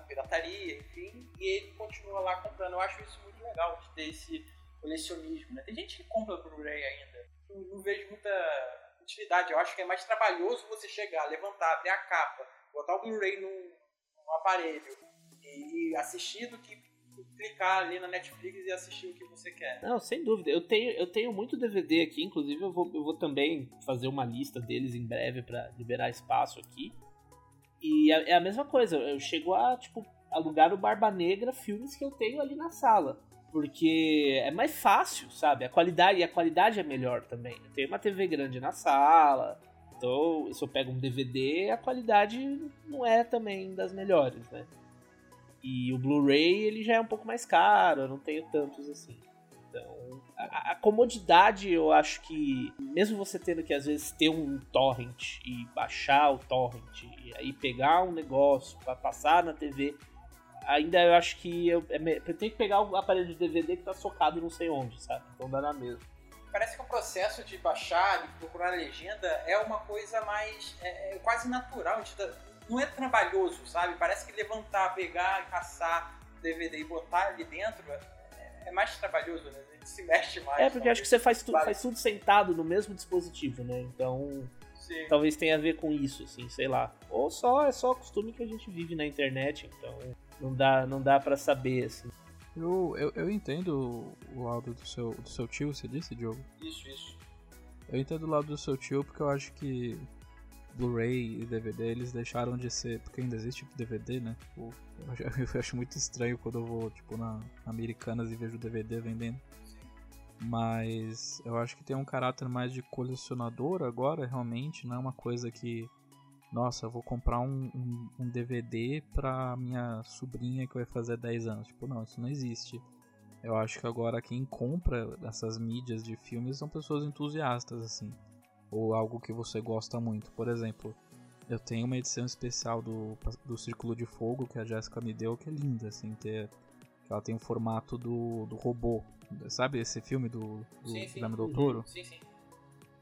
pirataria, enfim, e ele continua lá comprando. Eu acho isso muito legal, de ter esse colecionismo, né? Tem gente que compra Blu-ray ainda. Não, não vejo muita utilidade. Eu acho que é mais trabalhoso você chegar, levantar, abrir a capa, botar o Blu-ray num, num, aparelho e assistir do que clicar ali na Netflix e assistir o que você quer. Não, sem dúvida. Eu tenho, eu tenho muito DVD aqui, inclusive eu vou, eu vou também fazer uma lista deles em breve para liberar espaço aqui. E é, é a mesma coisa, eu chego a, tipo, alugar o Barba Negra filmes que eu tenho ali na sala. Porque é mais fácil, sabe? A qualidade, e a qualidade é melhor também. Eu tenho uma TV grande na sala, então, se eu pego um DVD, a qualidade não é também das melhores, né? E o Blu-ray, ele já é um pouco mais caro, eu não tenho tantos assim. Então, a, a, comodidade, eu acho que, mesmo você tendo que às vezes ter um torrent e baixar o torrent, e aí pegar um negócio para passar na TV, ainda eu acho que eu, é, eu tenho que pegar o aparelho de DVD que tá socado não sei onde, sabe? Então dá na mesma parece que o processo de baixar, de procurar a legenda é uma coisa mais. é, é quase natural. Tá, não é trabalhoso, sabe? Parece que levantar, pegar, caçar DVD e botar ali dentro é, é, mais trabalhoso, né? A gente se mexe mais. É, porque acho que você faz, tu, faz tudo sentado no mesmo dispositivo, né? Então. Sim. Talvez tenha a ver com isso, assim, sei lá. Ou só é só o costume que a gente vive na internet, então não dá, não dá para saber, assim. Eu, eu, eu entendo o lado do seu, do seu tio, você disse, Diogo? Isso, isso. Eu entendo o lado do seu tio porque eu acho que Blu-ray e DVD eles deixaram de ser. Porque ainda existe DVD, né? Tipo, eu, acho, [LAUGHS] eu acho muito estranho quando eu vou, tipo, na Americanas e vejo DVD vendendo. Mas eu acho que tem um caráter mais de colecionador agora, realmente, não é uma coisa que. Nossa, eu vou comprar um, um, um DVD pra minha sobrinha que vai fazer 10 anos. Tipo, não, isso não existe. Eu acho que agora quem compra essas mídias de filmes são pessoas entusiastas, assim. Ou algo que você gosta muito. Por exemplo, eu tenho uma edição especial do, do Círculo de Fogo que a Jéssica me deu, que é linda, assim, ter, ela tem o formato do, do robô. Sabe esse filme do, do Sim, sim. Guilherme Del Toro? Sim, sim.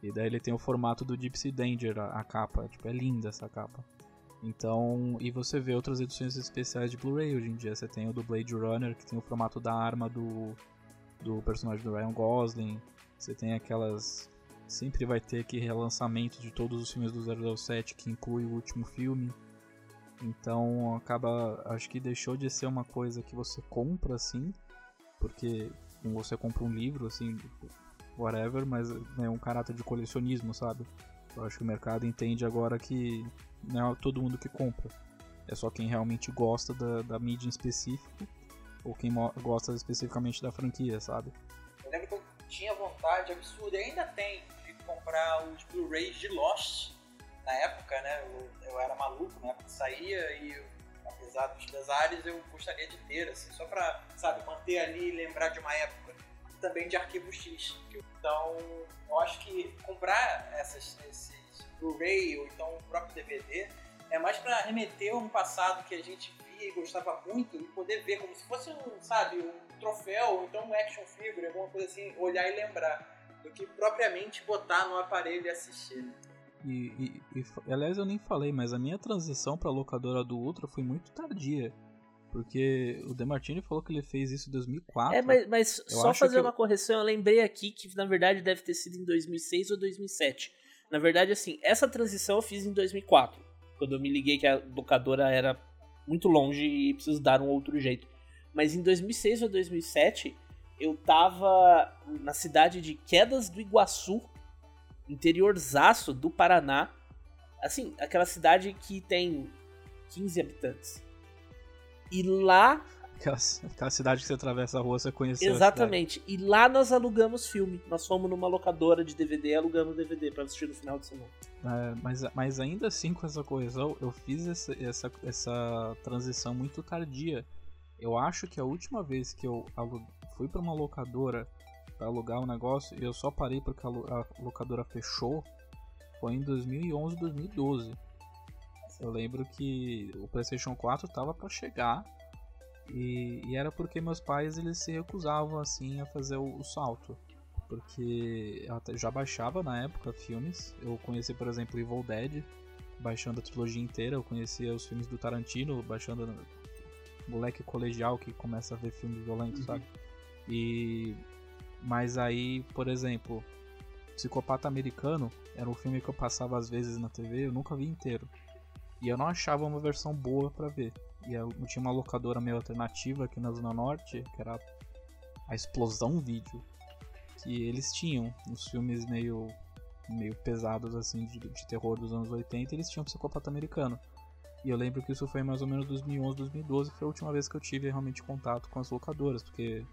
E daí ele tem o formato do Gypsy Danger, a, a capa. Tipo, é linda essa capa. Então, e você vê outras edições especiais de Blu-ray hoje em dia. Você tem o do Blade Runner, que tem o formato da arma do, do personagem do Ryan Gosling. Você tem aquelas. Sempre vai ter aqui relançamento de todos os filmes do 007, que inclui o último filme. Então, acaba. Acho que deixou de ser uma coisa que você compra assim. Porque você compra um livro, assim, whatever, mas é um caráter de colecionismo, sabe? Eu acho que o mercado entende agora que não é todo mundo que compra. É só quem realmente gosta da, da mídia em específico ou quem gosta especificamente da franquia, sabe? Eu lembro que eu tinha vontade absurda, e ainda tem, de comprar os Blu-rays de Lost na época, né? Eu, eu era maluco na época que saía e eu, apesar dos pesares eu gostaria de ter, assim, só pra, sabe, manter ali e lembrar de uma época também de arquivo X. Então, eu acho que comprar essas, esses Blu-ray ou então o próprio DVD é mais para remeter um passado que a gente via e gostava muito e poder ver como se fosse um, sabe, um troféu ou então um action figure, alguma coisa assim, olhar e lembrar, do que propriamente botar no aparelho e assistir. E, e, e aliás, eu nem falei, mas a minha transição para locadora do Ultra foi muito tardia. Porque o Demartini falou que ele fez isso em 2004. É, mas, mas só fazer uma correção, eu lembrei aqui que na verdade deve ter sido em 2006 ou 2007. Na verdade, assim, essa transição eu fiz em 2004, quando eu me liguei que a locadora era muito longe e preciso dar um outro jeito. Mas em 2006 ou 2007, eu tava na cidade de Quedas do Iguaçu, interiorzaço do Paraná. Assim, aquela cidade que tem 15 habitantes. E lá. Aquela, aquela cidade que você atravessa a rua, você conheceu. Exatamente. E lá nós alugamos filme. Nós fomos numa locadora de DVD e alugamos DVD pra assistir no final de semana. É, mas, mas ainda assim, com essa correção, eu fiz essa, essa, essa transição muito tardia. Eu acho que a última vez que eu fui para uma locadora para alugar um negócio e eu só parei porque a locadora fechou foi em 2011, 2012. Eu lembro que o PlayStation 4 tava para chegar e, e, era porque meus pais eles se recusavam assim a fazer o, o salto. Porque eu já baixava na época filmes. Eu conheci, por exemplo, Evil Dead, baixando a trilogia inteira. Eu conhecia os filmes do Tarantino, baixando moleque colegial que começa a ver filmes violentos, uhum. sabe? E mas aí, por exemplo, Psicopata Americano era um filme que eu passava às vezes na TV, eu nunca vi inteiro. E eu não achava uma versão boa para ver. E eu tinha uma locadora meio alternativa aqui na Zona Norte, que era a Explosão Vídeo. Que eles tinham uns filmes meio, meio pesados assim de, de terror dos anos 80 e eles tinham Psicopata Americano. E eu lembro que isso foi mais ou menos 2011, 2012, que foi a última vez que eu tive realmente contato com as locadoras, porque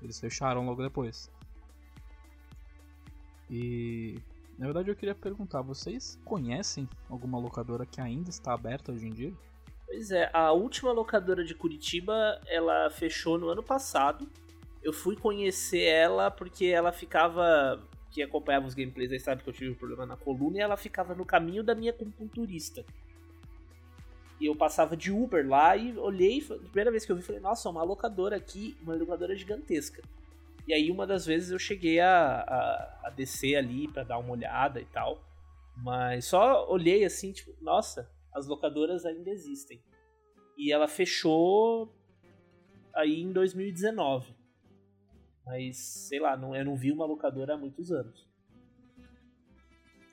eles fecharam logo depois. E na verdade, eu queria perguntar: vocês conhecem alguma locadora que ainda está aberta hoje em dia? Pois é, a última locadora de Curitiba ela fechou no ano passado. Eu fui conhecer ela porque ela ficava. Que acompanhava os gameplays aí sabe que eu tive um problema na coluna e ela ficava no caminho da minha acupunturista. E eu passava de Uber lá e olhei, a primeira vez que eu vi, falei, nossa, uma locadora aqui, uma locadora gigantesca. E aí uma das vezes eu cheguei a, a, a descer ali para dar uma olhada e tal. Mas só olhei assim, tipo, nossa, as locadoras ainda existem. E ela fechou aí em 2019. Mas, sei lá, não, eu não vi uma locadora há muitos anos.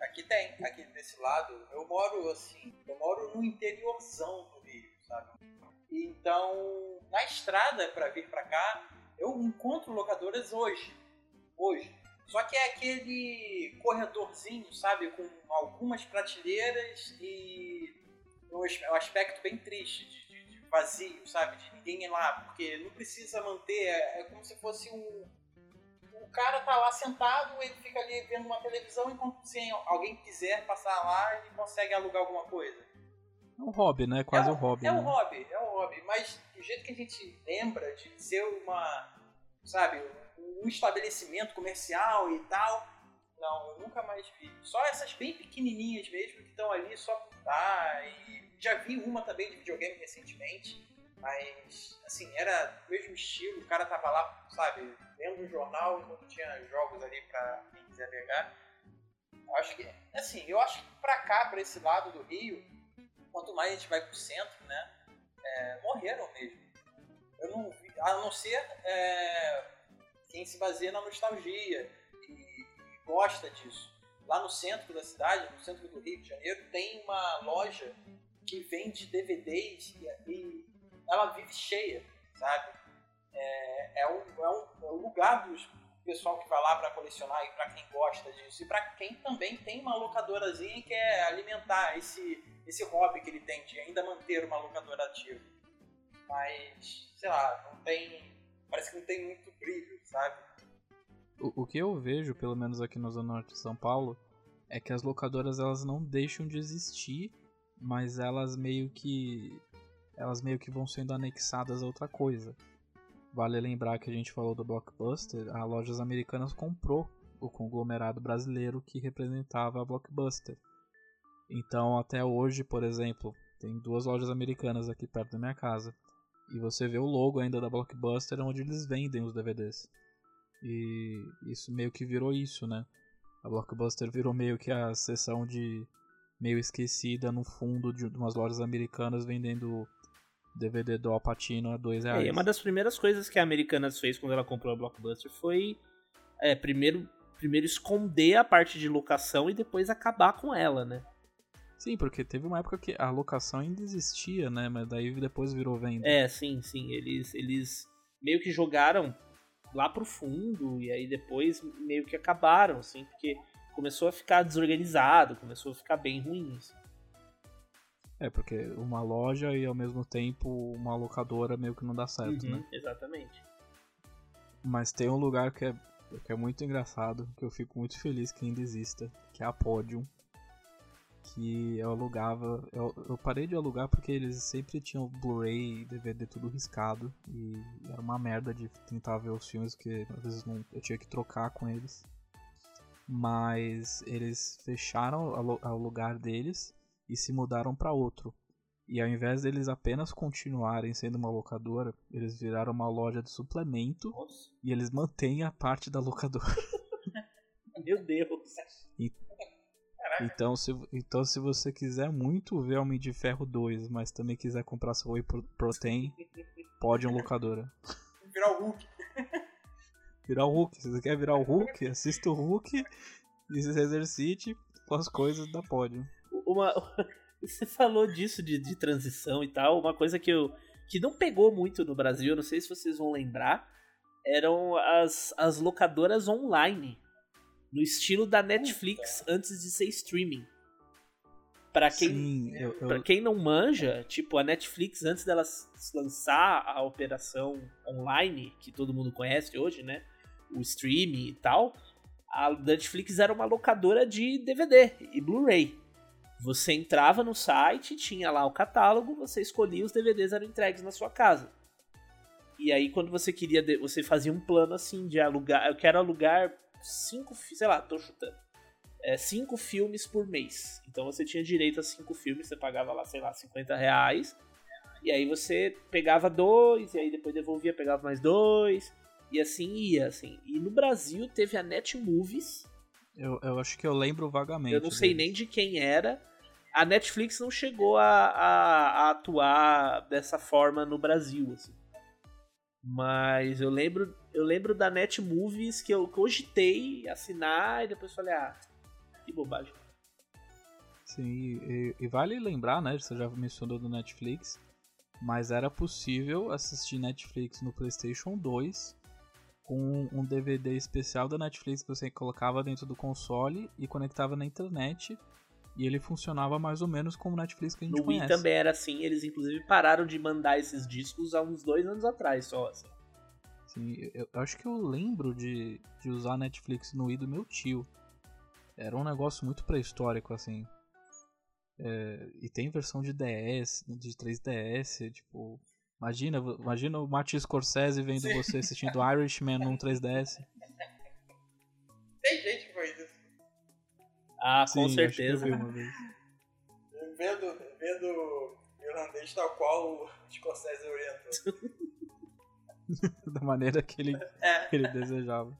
Aqui tem, aqui desse lado. Eu moro assim, eu moro no interiorzão do Rio, sabe? Então, na estrada para vir para cá, eu encontro locadoras hoje. Hoje. Só que é aquele corredorzinho, sabe? Com algumas prateleiras e um aspecto bem triste, de, de vazio, sabe? De ninguém ir lá, porque não precisa manter. É, é como se fosse um. O cara tá lá sentado, ele fica ali vendo uma televisão, enquanto se alguém quiser passar lá, ele consegue alugar alguma coisa. É um hobby, né? Quase é, um hobby. É né? um hobby, é um hobby. Mas do jeito que a gente lembra de ser uma. Sabe? um estabelecimento comercial e tal. Não, eu nunca mais vi. Só essas bem pequenininhas mesmo que estão ali só por estar. E já vi uma também de videogame recentemente. Mas, assim, era o mesmo estilo. O cara tava lá, sabe, lendo um jornal enquanto tinha jogos ali pra quem quiser pegar. Acho que, assim, eu acho que pra cá, pra esse lado do Rio, quanto mais a gente vai pro centro, né, é, morreram mesmo. Eu não vi, a não ser é, quem se baseia na nostalgia e, e, gosta disso. Lá no centro da cidade, no centro do Rio de Janeiro, tem uma loja que vende DVDs e, e ela vive cheia, sabe? É, é, um, é, um, é um lugar do pessoal que vai lá para colecionar e para quem gosta disso. E para quem também tem uma locadorazinha e quer alimentar esse, esse hobby que ele tem de ainda manter uma locadora ativa. Mas, sei lá, não tem parece que não tem muito brilho, sabe? O, o que eu vejo, pelo menos aqui na Zona Norte de São Paulo, é que as locadoras elas não deixam de existir, mas elas meio que elas meio que vão sendo anexadas a outra coisa. Vale lembrar que a gente falou do Blockbuster, a Lojas Americanas comprou o conglomerado brasileiro que representava a Blockbuster. Então, até hoje, por exemplo, tem duas lojas americanas aqui perto da minha casa. E você vê o logo ainda da Blockbuster onde eles vendem os DVDs. E isso meio que virou isso, né? A Blockbuster virou meio que a seção de meio esquecida no fundo de umas lojas americanas vendendo DVD do Alpatino a dois reais. É, uma das primeiras coisas que a Americanas fez quando ela comprou a Blockbuster foi é, primeiro, primeiro esconder a parte de locação e depois acabar com ela, né? Sim, porque teve uma época que a locação ainda existia, né? Mas daí depois virou venda. É, sim, sim. Eles, eles meio que jogaram lá pro fundo e aí depois meio que acabaram, assim, porque começou a ficar desorganizado, começou a ficar bem ruim. Assim. É, porque uma loja e ao mesmo tempo uma locadora meio que não dá certo, uhum, né? Exatamente. Mas tem um lugar que é, que é muito engraçado, que eu fico muito feliz que ainda exista, que é a Podium que eu alugava. Eu, eu, parei de alugar porque eles sempre tinham Blu-ray e DVD tudo riscado. E era uma merda de tentar ver os filmes, porque às vezes não, eu tinha que trocar com eles. Mas eles fecharam o lugar deles e se mudaram para outro. E ao invés deles apenas continuarem sendo uma locadora, eles viraram uma loja de suplemento Nossa. e eles mantêm a parte da locadora. [LAUGHS] Meu Deus! E, então se, então, se você quiser muito ver Homem de Ferro 2, mas também quiser comprar seu Whey Protein, pode um locadora. Virar o Hulk. [LAUGHS] Virar o Hulk. Se você quer virar o Hulk, assista o Hulk e se exercite com as coisas da Podium. Uma, [LAUGHS] você falou disso de, de transição e tal. Uma coisa que, eu, que não pegou muito no Brasil, não sei se vocês vão lembrar, eram as, as locadoras online no estilo da Netflix antes de ser streaming. Para quem, Sim, eu, quem não manja, tipo, a Netflix, antes dela lançar a operação online, que todo mundo conhece hoje, né? O streaming e tal, a Netflix era uma locadora de DVD e Blu-ray. Você entrava no site, tinha lá o catálogo, você escolhia os DVDs eram entregues na sua casa. E aí, quando você queria, você fazia um plano assim de alugar. Eu quero alugar cinco, sei lá, tô chutando. É, cinco filmes por mês. Então você tinha direito a cinco filmes, você pagava lá, sei lá, 50 reais. E aí você pegava dois, e aí depois devolvia, pegava mais dois. E assim ia, assim. E no Brasil teve a Net Movies. Eu, eu acho que eu lembro vagamente. Eu não sei nem de quem era. A Netflix não chegou a, a, a atuar dessa forma no Brasil, assim. Mas eu lembro, eu lembro da Net Movies que eu cogitei assinar e depois falei, ah, que bobagem. Sim, e, e, vale lembrar, né? Você já mencionou do Netflix, mas era possível assistir Netflix no PlayStation 2 com um DVD especial da Netflix que você colocava dentro do console e conectava na internet. E ele funcionava mais ou menos como o Netflix que a gente No Wii conhece. também era assim, eles inclusive pararam de mandar esses discos há uns dois anos atrás só. Assim. Sim, eu, eu acho que eu lembro de, de usar Netflix no Wii do meu tio. Era um negócio muito pré-histórico, assim. É, e tem versão de DS, de 3DS, tipo. Imagina, imagina o Martin Scorsese vendo Sim. você assistindo Irishman num 3DS. Tem gente que faz isso. Ah, com Sim, eu certeza. vi uma vez. Vendo, vendo o irlandês tal qual o Scorsese orientou. [LAUGHS] [LAUGHS] da maneira que ele, É. que ele desejava.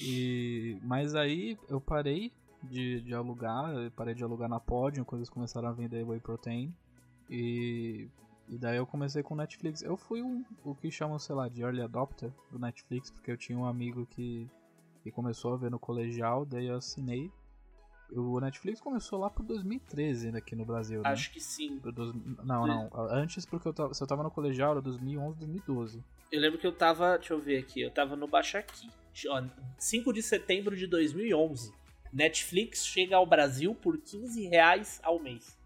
E, mas aí eu parei de, de alugar, parei de alugar na Podium quando eles começaram a vender Whey Protein. E, e daí eu comecei com Netflix. Eu fui um, o que chamam, sei lá, de early adopter do Netflix, porque eu tinha um amigo que, que começou a ver no colegial, daí eu assinei. O Netflix começou lá por 2013 aqui no Brasil, né? Acho que sim. Pro dois- Não, não. Antes, porque eu tava, se eu tava no colegial, era 2011, 2012. Eu lembro que eu tava, deixa eu ver aqui, eu tava no Baixaqui. Ó, 5 de setembro de 2011. Netflix chega ao Brasil por 15 reais ao mês.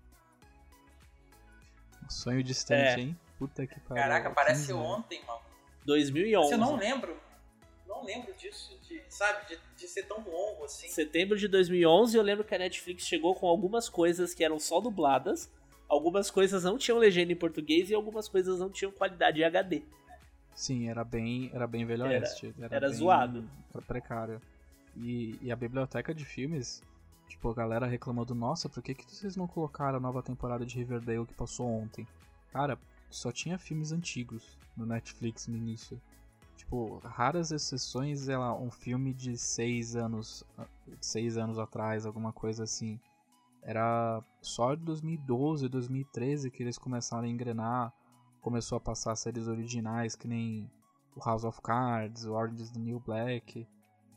Sonho distante, É. hein? Puta que pariu. Caraca, parece 15 anos. ontem, mano. 2011. Você não lembro. Não lembro disso, de, sabe, de, de ser tão longo assim. Setembro de 2011, eu lembro que a Netflix chegou com algumas coisas que eram só dubladas, algumas coisas não tinham legenda em português e algumas coisas não tinham qualidade em HD. Sim, era bem, era bem velho Era- oeste. Era, era bem zoado. Precário. E, e a biblioteca de filmes, tipo, a galera reclamando, nossa, por que, que vocês não colocaram a nova temporada de Riverdale que passou ontem? Cara, só tinha filmes antigos no Netflix no início. Tipo, raras exceções, lá, um filme de seis anos, seis anos atrás, alguma coisa assim. Era só de 2012, 2013 que eles começaram a engrenar, começou a passar séries originais que nem o House of Cards, Orange is the New Black.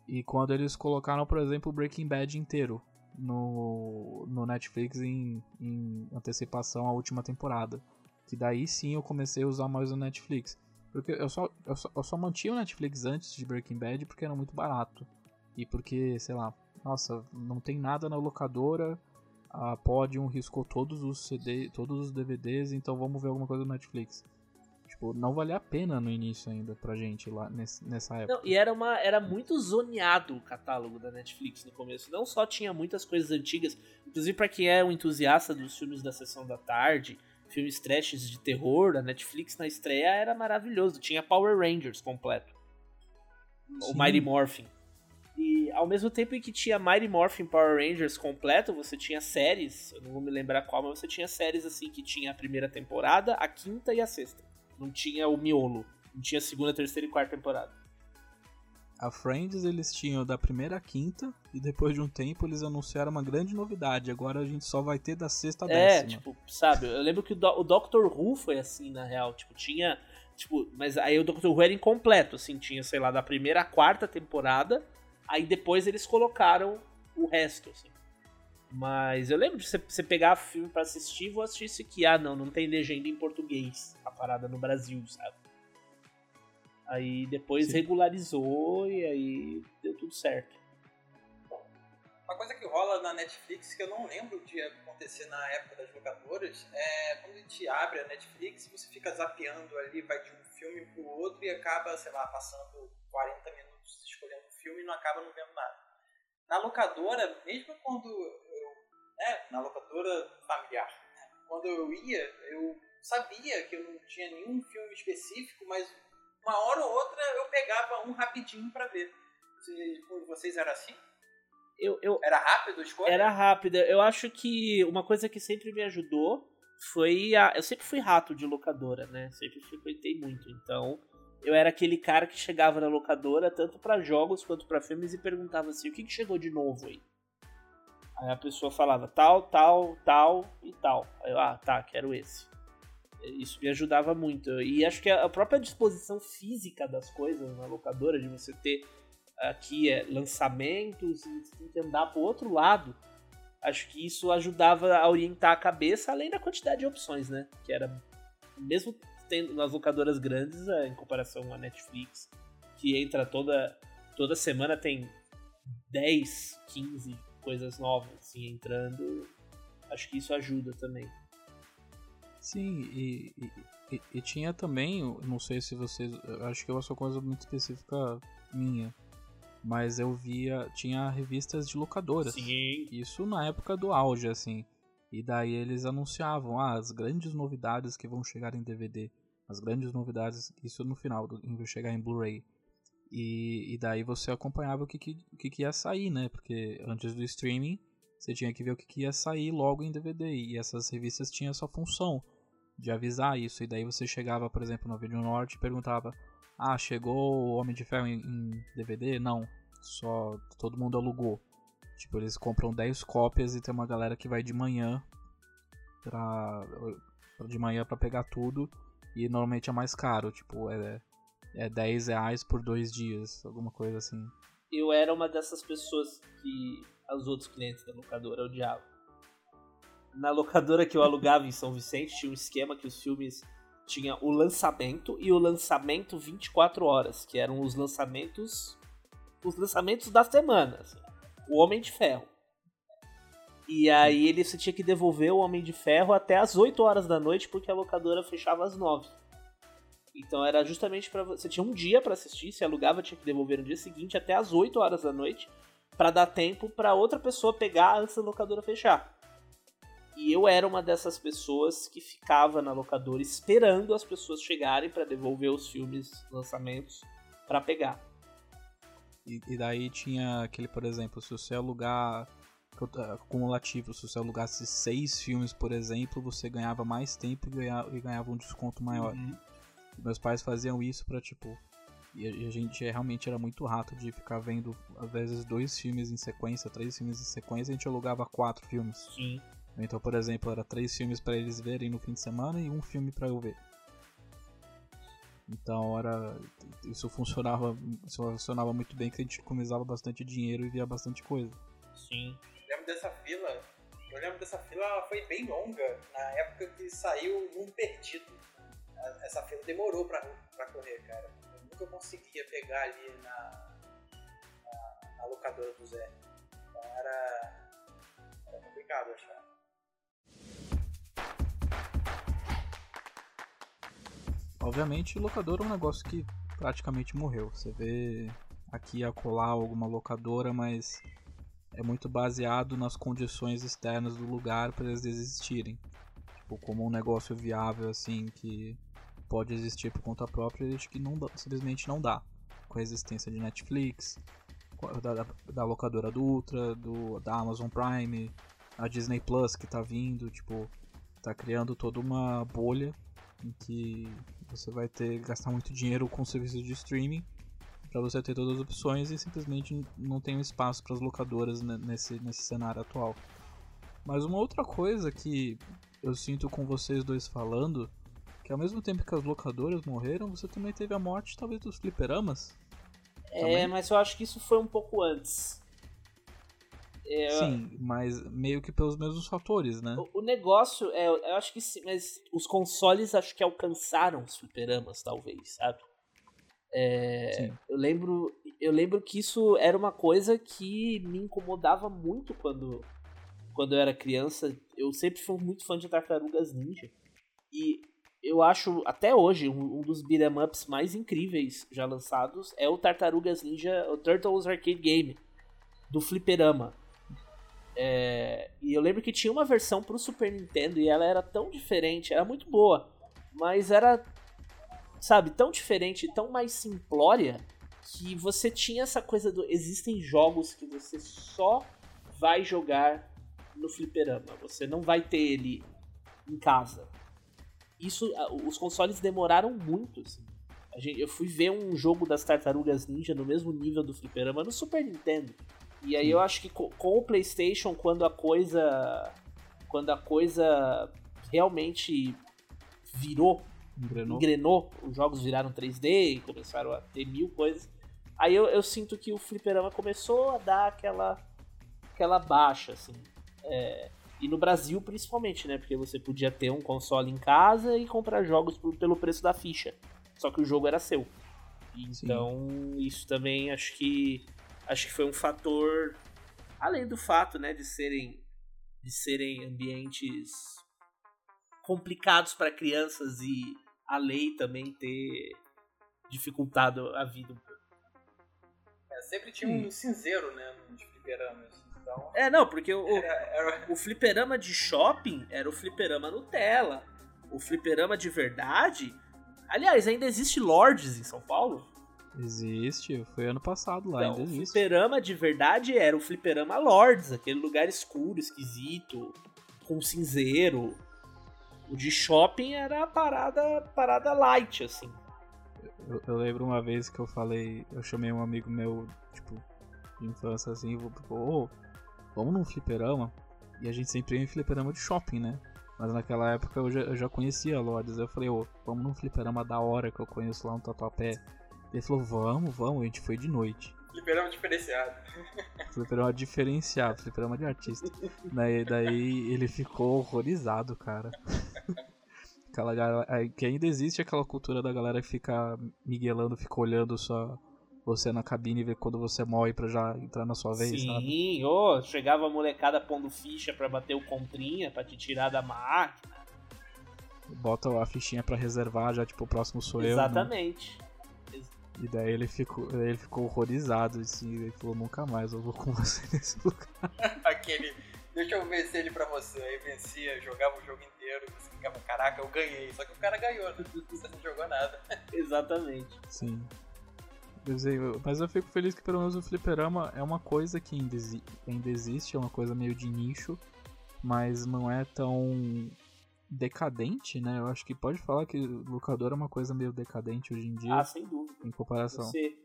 E quando eles colocaram, por exemplo, Breaking Bad inteiro no, no Netflix em, em antecipação à última temporada. Que daí sim eu comecei a usar mais o Netflix. Porque eu só, eu só, eu só mantinha o Netflix antes de Breaking Bad porque era muito barato. E porque, sei lá, nossa, não tem nada na locadora. A Podium riscou todos os CD, todos os DVDs, então vamos ver alguma coisa no Netflix. Tipo, não valia a pena no início ainda pra gente lá nesse, nessa época. Não, e era, uma, era muito zoneado o catálogo da Netflix no começo. Não só tinha muitas coisas antigas, inclusive para quem é um entusiasta dos filmes da sessão da tarde, filmes trashes de terror, a Netflix na estreia era maravilhoso. Tinha Power Rangers completo. O Sim. Mighty Morphin. E ao mesmo tempo em que tinha Mighty Morphin Power Rangers completo, você tinha séries, eu não vou me lembrar qual, mas você tinha séries assim que tinha a primeira temporada, a quinta e a sexta. Não tinha o miolo. Não tinha a segunda, terceira e quarta temporada. A Friends eles tinham da primeira à quinta e depois de um tempo eles anunciaram uma grande novidade. Agora a gente só vai ter da sexta à É, décima. tipo, sabe? Eu lembro que o, Do- o Doctor Who foi assim, na real. Tipo, tinha. Tipo, mas aí o Doctor Who era incompleto, assim, tinha, sei lá, da primeira à quarta temporada. Aí depois eles colocaram o resto, assim. Mas eu lembro de você, pegar filme pra assistir, vou assistir isso aqui. Ah, não, não tem legenda em português. A parada no Brasil, sabe? Aí depois Sim. regularizou e aí deu tudo certo. Uma coisa que rola na Netflix que eu não lembro de acontecer na época das locadoras é quando a gente abre a Netflix, você fica zapeando ali, vai de um filme pro outro e acaba, sei lá, passando 40 minutos escolhendo um filme e não acaba não vendo nada. Na locadora, mesmo quando eu. Né, na locadora familiar, né, quando eu ia, eu sabia que eu não tinha nenhum filme específico, mas uma hora ou outra eu pegava um rapidinho pra ver. Vocês, vocês eram assim? Eu, eu, Era rápido a escolha? Era rápida. Eu acho que uma coisa que sempre me ajudou foi a. Eu sempre fui rato de locadora, né? Sempre frequentei muito. Então, eu era aquele cara que chegava na locadora, tanto pra jogos quanto pra filmes, e perguntava assim: o que, que chegou de novo aí? Aí a pessoa falava tal, tal, tal e tal. Aí eu, ah, tá, quero esse. Isso me ajudava muito. E acho que a própria disposição física das coisas na locadora, de você ter aqui é, lançamentos e você tem que andar pro outro lado Acho que isso ajudava a orientar a cabeça, além da quantidade de opções, né? Que era, mesmo tendo nas locadoras grandes, é, em comparação à Netflix, que entra toda, toda semana, tem 10, 15 coisas novas assim, entrando. Acho que isso ajuda também. Sim, e, e, e, tinha também, não sei se vocês. Acho que é uma coisa muito específica minha. Mas eu via. Tinha revistas de locadoras. Sim. Isso na época do auge, assim. E daí eles anunciavam ah, as grandes novidades que vão chegar em DVD. As grandes novidades, isso no final, do, em chegar em Blu-ray. E, e, daí você acompanhava o que, que, que, que ia sair, né? Porque antes do streaming, você tinha que ver o que, que ia sair logo em DVD. E essas revistas tinham essa função de avisar isso. E daí você chegava, por exemplo, no Vídeo Norte e perguntava: Ah, chegou o Homem de Ferro em, em, DVD? Não, só todo mundo alugou. Tipo, eles compram 10 cópias e tem uma galera que vai de manhã pra. de manhã para pegar tudo. E normalmente é mais caro, tipo, é, é 10 reais por dois dias, alguma coisa assim. Eu era uma dessas pessoas que os outros clientes da locadora odiavam na locadora que eu alugava em São Vicente, tinha um esquema que os filmes tinha o lançamento e o lançamento 24 horas, que eram os lançamentos os lançamentos da semana. Assim. O Homem de Ferro. E aí ele você tinha que devolver o Homem de Ferro até as 8 horas da noite, porque a locadora fechava às 9. Então era justamente para você tinha um dia para assistir, se alugava tinha que devolver no dia seguinte até as 8 horas da noite, para dar tempo para outra pessoa pegar antes da locadora fechar. E eu era uma dessas pessoas que ficava na locadora esperando as pessoas chegarem para devolver os filmes, lançamentos, para pegar. E, e, daí tinha aquele, por exemplo, se você alugar acumulativo, se você alugasse seis filmes, por exemplo, você ganhava mais tempo e ganhava, e ganhava um desconto maior. Uhum. Meus pais faziam isso para tipo. E a gente realmente era muito rato de ficar vendo, às vezes, dois filmes em sequência, três filmes em sequência, a gente alugava quatro filmes. Sim. Então, por exemplo, era três filmes para eles verem no fim de semana e um filme para eu ver. Então era isso funcionava, isso funcionava muito bem que a gente economizava bastante dinheiro e via bastante coisa. Sim. Eu lembro dessa fila. Eu lembro dessa fila, ela foi bem longa na época que saiu um perdido. Essa fila demorou pra, pra correr, cara. Eu nunca conseguia pegar ali na, na, na locadora do Zé. Então era, era complicado achar. Obviamente, locadora é um negócio que praticamente morreu. Você vê aqui a colar alguma locadora, mas é muito baseado nas condições externas do lugar para eles existirem. Tipo, como um negócio viável assim que pode existir por conta própria, acho que não dá, simplesmente não dá. Com a existência de Netflix, da, da locadora do Ultra, do, da Amazon Prime, a Disney Plus que tá vindo, tipo, tá criando toda uma bolha em que você vai ter gastar muito dinheiro com serviços de streaming para você ter todas as opções e simplesmente não tem um espaço para as locadoras nesse, nesse cenário atual. Mas uma outra coisa que eu sinto com vocês dois falando, que ao mesmo tempo que as locadoras morreram, você também teve a morte talvez dos fliperamas. É, também. mas eu acho que isso foi um pouco antes. É, sim, mas meio que pelos mesmos fatores, né? O, o, negócio, é, eu acho que sim, mas os consoles acho que alcançaram os fliperamas, talvez, sabe? É, eu lembro eu lembro que isso era uma coisa que me incomodava muito quando, quando eu era criança. Eu sempre fui muito fã de Tartarugas Ninja. E eu acho, até hoje, um, um dos beat'em ups mais incríveis já lançados é o Tartarugas Ninja, o Turtles Arcade Game, do Fliperama. É, e eu lembro que tinha uma versão pro Super Nintendo e ela era tão diferente, era muito boa, mas era, sabe, tão diferente, tão mais simplória que você tinha essa coisa do existem jogos que você só vai jogar no fliperama, você não vai ter ele em casa. Isso, os consoles demoraram muito. Assim. eu fui ver um jogo das Tartarugas Ninja no mesmo nível do fliperama no Super Nintendo. E aí eu acho que com, o PlayStation, quando a coisa. Quando a coisa realmente virou, engrenou, engrenou os jogos viraram 3D e começaram a ter mil coisas. Aí eu, eu sinto que o fliperama começou a dar aquela aquela baixa, assim. É, e no Brasil principalmente, né? Porque você podia ter um console em casa e comprar jogos por, pelo preço da ficha. Só que o jogo era seu. Então, Sim. isso também acho que acho que foi um fator além do fato, né, de serem de serem ambientes complicados para crianças e a lei também ter dificultado a vida um pouco. É, sempre tinha um cinzeiro, né, nos fliperamas. Então... É, não, porque o, era, era... o fliperama de shopping era o fliperama Nutella. O fliperama de verdade. Aliás, ainda existe Lords em São Paulo? Existe, foi ano passado lá, ainda existe. O fliperama de verdade era o fliperama Lords, aquele lugar escuro, esquisito, com cinzeiro. O de shopping era a parada, parada light, assim. Eu, eu, lembro uma vez que eu falei, eu chamei um amigo meu, tipo, de infância assim, oh, vamos num fliperama. E a gente sempre ia em fliperama de shopping, né? Mas naquela época eu já, eu já conhecia Lords. Eu falei, ô, vamos num fliperama da hora que eu conheço lá no Tatuapé. Ele falou, vamos, vamos, a gente foi de noite. Fliperama diferenciado. [LAUGHS] Fliperama diferenciado, fliperama de artista. [LAUGHS] daí, daí ele ficou horrorizado, cara. [LAUGHS] aquela galera, que ainda existe aquela cultura da galera que fica miguelando, fica olhando só você na cabine e ver quando você morre pra já entrar na sua vez, Sim, sabe? Sim, oh, chegava a molecada pondo ficha pra bater o contrinha, pra te tirar da máquina. Bota a fichinha pra reservar, já tipo, o próximo sou Exatamente. eu. Né? E daí ele ficou, ele ficou horrorizado, assim, ele falou, nunca mais eu vou com você [LAUGHS] nesse lugar. [LAUGHS] Aquele, deixa eu vencer ele pra você. Aí vencia, jogava o jogo inteiro, e você ficava, caraca, eu ganhei. Só que o cara ganhou, né? [LAUGHS] Você não jogou nada. Exatamente. Sim. Mas eu fico feliz que pelo menos o fliperama é uma coisa que ainda existe, é uma coisa meio de nicho, mas não é tão decadente, né? Eu acho que pode falar que locador é uma coisa meio decadente hoje em dia. Ah, sem dúvida. Em comparação. Você...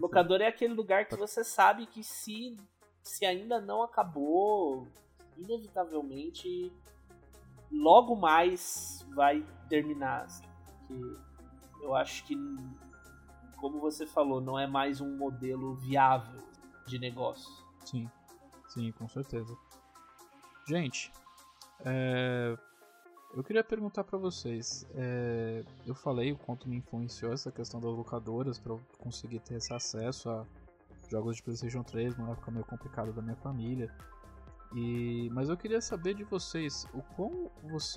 Locador é aquele lugar que você sabe que se, se ainda não acabou, inevitavelmente logo mais vai terminar. Assim, eu acho que, como você falou, não é mais um modelo viável de negócio. Sim, sim, com certeza. Gente, é, eu queria perguntar para vocês, é, eu falei o quanto me influenciou essa questão das locadoras para eu conseguir ter esse acesso a jogos de PlayStation 3 numa época meio complicada da minha família. E, mas eu queria saber de vocês o quão,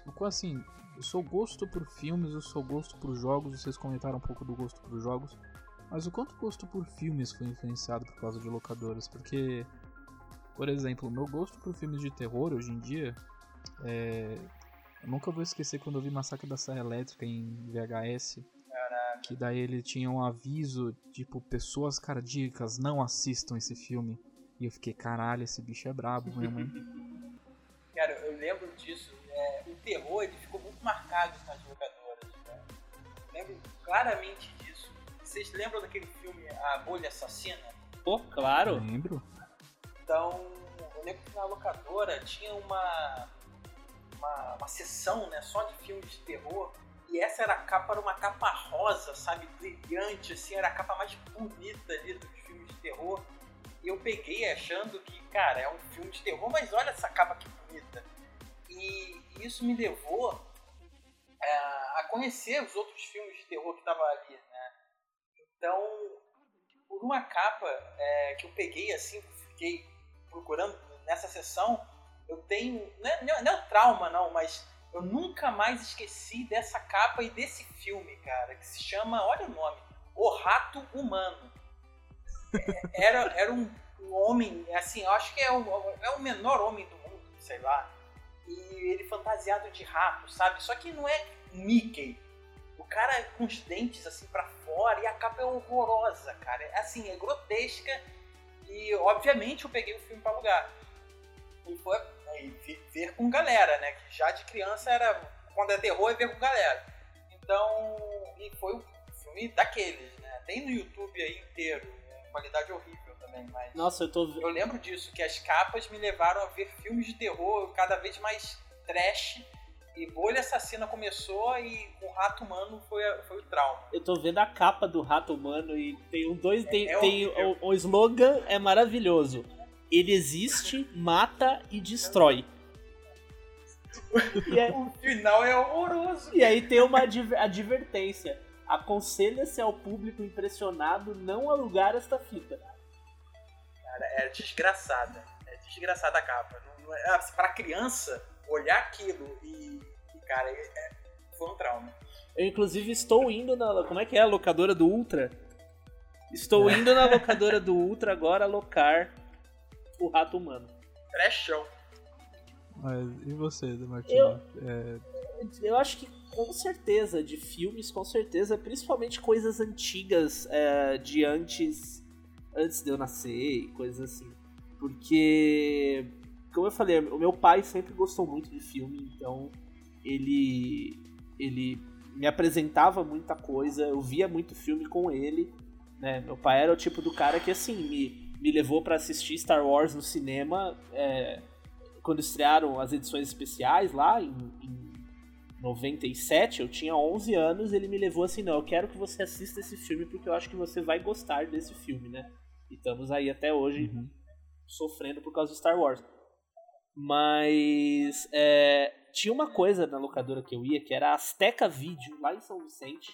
o quão assim, o seu gosto por filmes, o seu gosto por jogos, vocês comentaram um pouco do gosto por jogos, mas o quanto gosto por filmes foi influenciado por causa de locadoras? Porque, por exemplo, o meu gosto por filmes de terror hoje em dia é, eu nunca vou esquecer quando eu vi Massacre da Serra Elétrica em VHS. Caraca. Que daí ele tinha um aviso, tipo, pessoas cardíacas não assistam esse filme. E eu fiquei, caralho, esse bicho é brabo mesmo, hein? [LAUGHS] Cara, eu lembro disso. É, o terror ele ficou muito marcado nas jogadoras. Né? Lembro claramente disso. Vocês lembram daquele filme A Bolha Assassina? Pô, claro. Lembro. Então, eu lembro que na locadora tinha uma uma, uma sessão né, só de filmes de terror. E essa era a capa, era uma capa rosa, sabe? Brilhante, assim, era a capa mais bonita ali dos filmes de terror. E eu peguei achando que, cara, é um filme de terror, mas olha essa capa que bonita. E isso me levou é, a conhecer os outros filmes de terror que estavam ali, né? Então, por uma capa é, que eu peguei assim, fiquei procurando nessa sessão, eu tenho. Não é, não é trauma, não, mas eu nunca mais esqueci dessa capa e desse filme, cara, que se chama, olha o nome, O Rato Humano. É, era, era um, um homem, assim, eu acho que é o, é o menor homem do mundo, sei lá. E ele fantasiado de rato, sabe? Só que não é Mickey. O cara é com os dentes assim para fora e a capa é horrorosa, cara. É, assim, é grotesca. E obviamente eu peguei o filme para alugar. E foi e ver com galera, né? Que já de criança era. Quando é terror é ver com galera. Então. E foi um filme daqueles, né? Tem no YouTube aí inteiro. Né? Qualidade horrível também, mas. Nossa, eu tô. Eu lembro disso, que as capas me levaram a ver filmes de terror cada vez mais trash. E Bolha Assassina começou e o Rato Humano foi, foi o trauma. Eu tô vendo a capa do Rato Humano e tem um dois. Tem, é, é tem o, o slogan é maravilhoso ele existe, mata e destrói. [LAUGHS] E aí, o final é horroroso. E aí tem uma advertência. Aconselha-se ao público impressionado não alugar esta fita. Cara, é desgraçada. É desgraçada a capa. Não, não é, assim, pra criança, olhar aquilo e. e cara, é, é, foi um trauma. Eu, inclusive, estou indo na. Como é que é? A locadora do Ultra? Estou é. indo na locadora do Ultra agora alocar o Rato Humano. Trechão. Mas e você, Martinho? Eu, é... eu acho que com certeza, de filmes, com certeza, principalmente coisas antigas é, de antes, antes de eu nascer e coisas assim. Porque, como eu falei, o meu pai sempre gostou muito de filme, então ele, ele me apresentava muita coisa, eu via muito filme com ele. Né? Meu pai era o tipo do cara que assim me, me levou para assistir Star Wars no cinema é, quando estrearam as edições especiais lá em, em 97, eu tinha 11 anos, ele me levou assim, não, eu quero que você assista esse filme porque eu acho que você vai gostar desse filme, né? E estamos aí até hoje uhum. sofrendo por causa do Star Wars. Mas é, tinha uma coisa na locadora que eu ia, que era a Azteca Video, lá em São Vicente.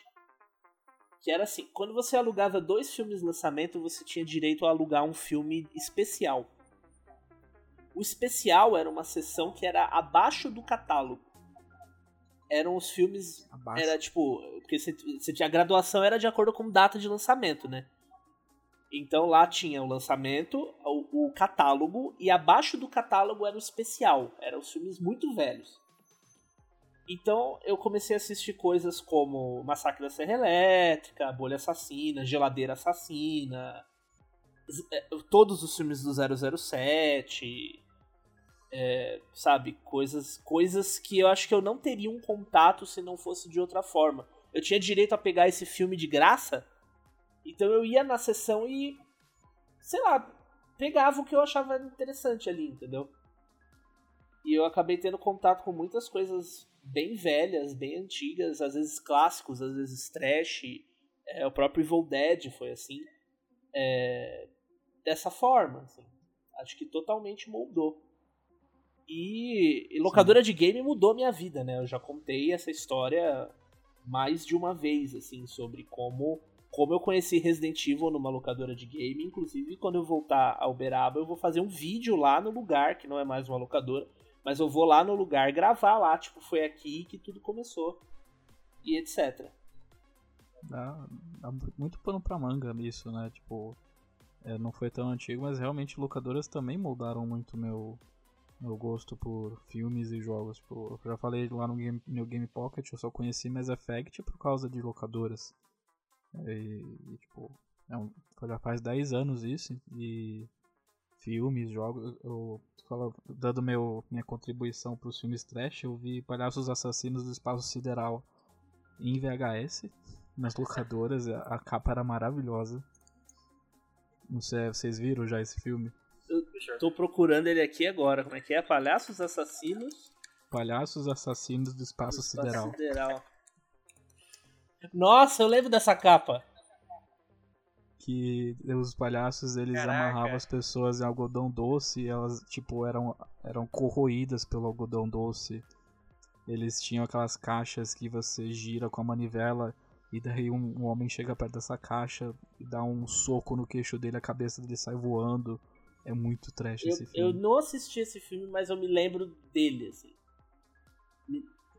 Que era assim, quando você alugava dois filmes de lançamento, você tinha direito a alugar um filme especial. O especial era uma sessão que era abaixo do catálogo. Eram os filmes. Abaixo. Era tipo. Porque você, você tinha, a graduação era de acordo com data de lançamento, né? Então lá tinha o lançamento, o, o, catálogo, e abaixo do catálogo era o especial. Eram os filmes muito velhos. Então eu comecei a assistir coisas como Massacre da Serra Elétrica, Bolha Assassina, Geladeira Assassina, é, todos os filmes do 007, é, sabe, coisas, coisas que eu acho que eu não teria um contato se não fosse de outra forma. Eu tinha direito a pegar esse filme de graça, então eu ia na sessão e, sei lá, pegava o que eu achava interessante ali, entendeu? E eu acabei tendo contato com muitas coisas bem velhas, bem antigas, às vezes clássicos, às vezes trash. É, o próprio Evil Dead foi assim. É, dessa forma, assim. Acho que totalmente moldou. E, e locadora Sim. de game mudou minha vida, né? Eu já contei essa história mais de uma vez, assim, sobre como como eu conheci Resident Evil numa locadora de game, inclusive quando eu voltar a Uberaba eu vou fazer um vídeo lá no lugar, que não é mais uma locadora, mas eu vou lá no lugar gravar lá, tipo, foi aqui que tudo começou e etc. Dá, dá muito pano pra manga nisso, né? Tipo, é, não foi tão antigo, mas realmente locadoras também moldaram muito meu meu gosto por filmes e jogos. Tipo, eu já falei lá no Game, no Game Pocket, eu só conheci Mass Effect por causa de locadoras. E, e tipo, é um, já faz 10 anos isso. E filmes, jogos, eu falo, dando meu, minha contribuição para os filmes trash, eu vi Palhaços Assassinos do Espaço Sideral em VHS, nas locadoras, a, a capa era maravilhosa. Não sei, vocês viram já esse filme? Eu tô procurando ele aqui agora. Como é que é? Palhaços Assassinos? Palhaços Assassinos do Espaço, do espaço Sideral. Sideral. Nossa, eu lembro dessa capa. Que os palhaços eles Caraca. amarravam as pessoas em algodão doce e elas tipo eram eram corroídas pelo algodão doce. Eles tinham aquelas caixas que você gira com a manivela e daí um, um homem chega perto dessa caixa e dá um soco no queixo dele, a cabeça dele sai voando. É muito trash eu, esse filme. Eu não assisti esse filme, mas eu me lembro dele, assim.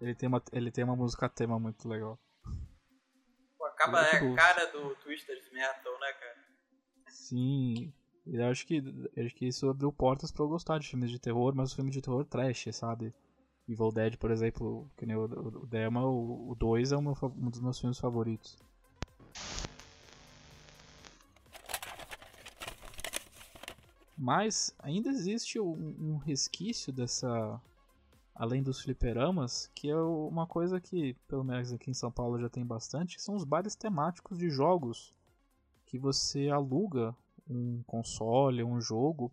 Ele tem uma, ele tem uma música tema muito legal. Acaba é a cara do Twisted Metal, né, cara? Sim. Eu acho que, acho que isso abriu portas pra eu gostar de filmes de terror, mas filmes de terror trash, sabe? Evil Dead, por exemplo, que nem o, o, o Dema, o 2 é um, um dos meus filmes favoritos. Mas ainda existe um, um resquício dessa. Além dos fliperamas, que é uma coisa que, pelo menos aqui em São Paulo, já tem bastante, que são os bares temáticos de jogos. Que você aluga um console, um jogo,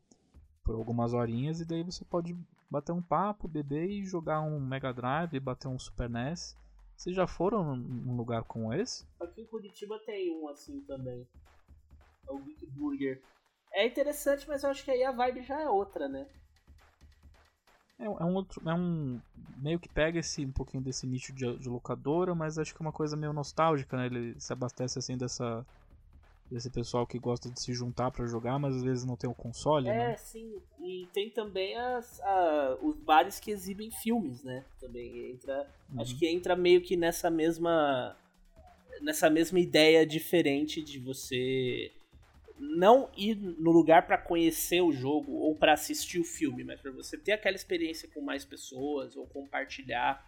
por algumas horinhas, e daí você pode bater um papo, beber e jogar um Mega Drive, bater um Super NES. Vocês já foram num lugar como esse? Aqui em Curitiba tem um assim também. É o Geek Burger. É interessante, mas eu acho que aí a vibe já é outra, né? É, é um outro. É um. Meio que pega esse um pouquinho desse nicho de, de locadora, mas acho que é uma coisa meio nostálgica, né? Ele se abastece assim dessa. Desse pessoal que gosta de se juntar para jogar, mas às vezes não tem o console, é, né? sim. E tem também as, a, os bares que exibem filmes, né? Também entra. Uhum. Acho que entra meio que nessa mesma. Nessa mesma ideia diferente de você não ir no lugar para conhecer o jogo ou para assistir o filme, mas para você ter aquela experiência com mais pessoas ou compartilhar,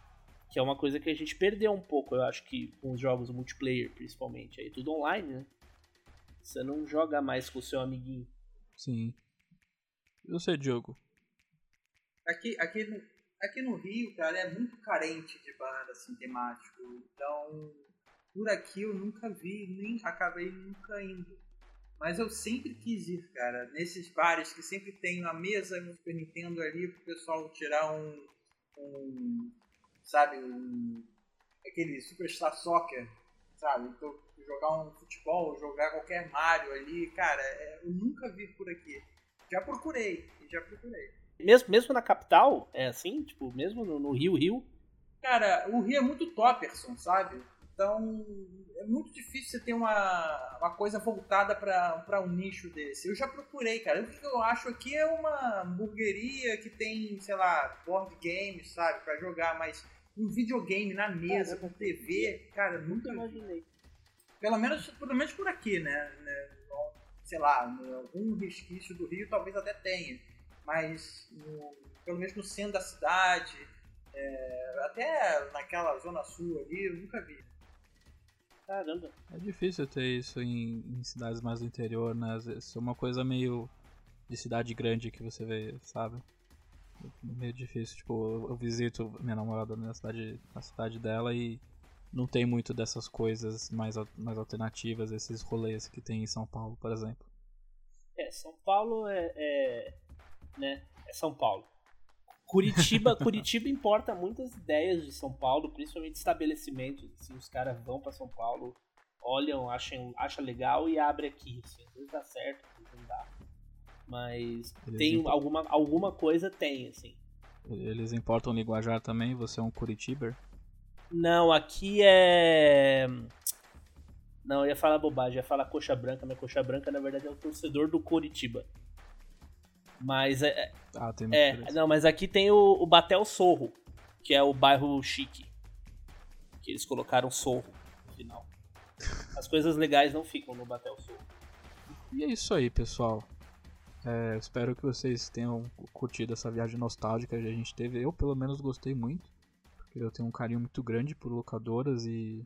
que é uma coisa que a gente perdeu um pouco, eu acho que com os jogos multiplayer, principalmente, aí tudo online, né? Você não joga mais com o seu amiguinho. Sim. E você, Diogo? Aqui, aqui, no, aqui no Rio, cara, é muito carente de bar assim, temático. Então, por aqui eu nunca vi, nem acabei nunca indo. Mas eu sempre quis ir, cara, nesses bares que sempre tem uma mesa no Super Nintendo ali pro pessoal tirar um. um sabe, um. aquele Superstar Soccer, sabe? Então, jogar um futebol, jogar qualquer Mario ali, cara, é, eu nunca vi por aqui. Já procurei, já procurei. Mesmo, mesmo na capital, é assim? Tipo, mesmo no, no Rio, Rio? Cara, o Rio é muito topperson, sabe? Então, é muito difícil você ter uma, uma coisa voltada para um nicho desse. Eu já procurei, cara. O que eu acho aqui é uma hamburgueria que tem, sei lá, board games, sabe, para jogar, mas um videogame na mesa, com TV, cara, nunca imaginei. Pelo menos, pelo menos por aqui, né? né? Sei lá, algum resquício do Rio talvez até tenha. Mas, no, pelo menos no centro da cidade, é, até naquela zona sul ali, eu nunca vi. Caramba. É difícil ter isso em, em cidades mais do interior, né? Vezes é uma coisa meio de cidade grande que você vê, sabe? Meio difícil. Tipo, eu, eu visito minha namorada na cidade, na cidade dela e não tem muito dessas coisas mais, mais alternativas, esses rolês que tem em São Paulo, por exemplo. É, São Paulo é, é né? É São Paulo. Curitiba, Curitiba importa muitas ideias de São Paulo, principalmente estabelecimentos. Assim, os caras vão para São Paulo, olham, acham, acham legal e abre aqui. Assim, às vezes dá certo, às vezes não dá. Mas Eles tem importam. alguma, alguma coisa tem, assim. Eles importam linguajar também, você é um Curitiber? Não, aqui é. Não, eu ia falar bobagem, eu ia falar coxa branca, mas coxa branca na verdade é o torcedor do Curitiba. Mas é, Ah, tem É, diferença. não, mas aqui tem o, o Batel Sorro, que é o bairro chique. Que eles colocaram Sorro no final. As coisas legais não ficam no Batel Sorro. E é isso aí, pessoal. É, espero que vocês tenham curtido essa viagem nostálgica que a gente teve. Eu, pelo menos, gostei muito. Porque eu tenho um carinho muito grande por locadoras e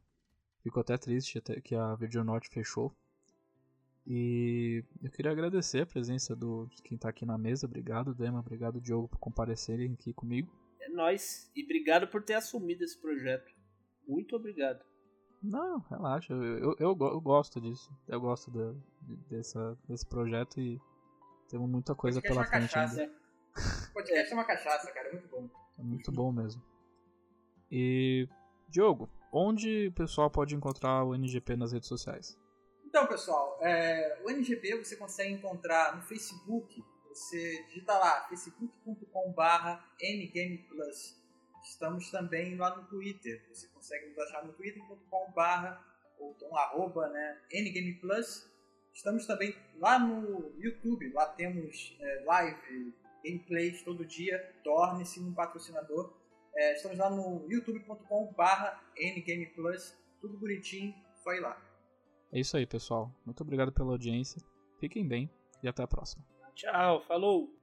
fico até triste até que a Videonorte fechou. E eu queria agradecer a presença do, de quem tá aqui na mesa. Obrigado, Dema. Obrigado, Diogo, por comparecerem aqui comigo. É nóis. E obrigado por ter assumido esse projeto. Muito obrigado. Não, relaxa. Eu, eu, eu, go- eu gosto disso. Eu gosto da- dessa, desse projeto e temos muita coisa pela é uma frente ainda. cachaça. Podcast é uma cachaça, cara, é muito bom. É muito bom mesmo. E, Diogo, onde o pessoal pode encontrar o NGP nas redes sociais? Então, pessoal, é, o NGP você consegue encontrar no Facebook. Você digita lá, facebook.com.br ngameplus. Estamos também lá no Twitter. Você consegue nos achar no twitter.com.br ou então arroba né, ngameplus. Estamos também lá no YouTube. Lá temos é, live, gameplays todo dia. Torne-se um patrocinador. É, estamos lá no youtube.com.br ngameplus. Tudo bonitinho, ir lá. É isso aí, pessoal. Muito obrigado pela audiência. Fiquem bem e até a próxima. Tchau, falou!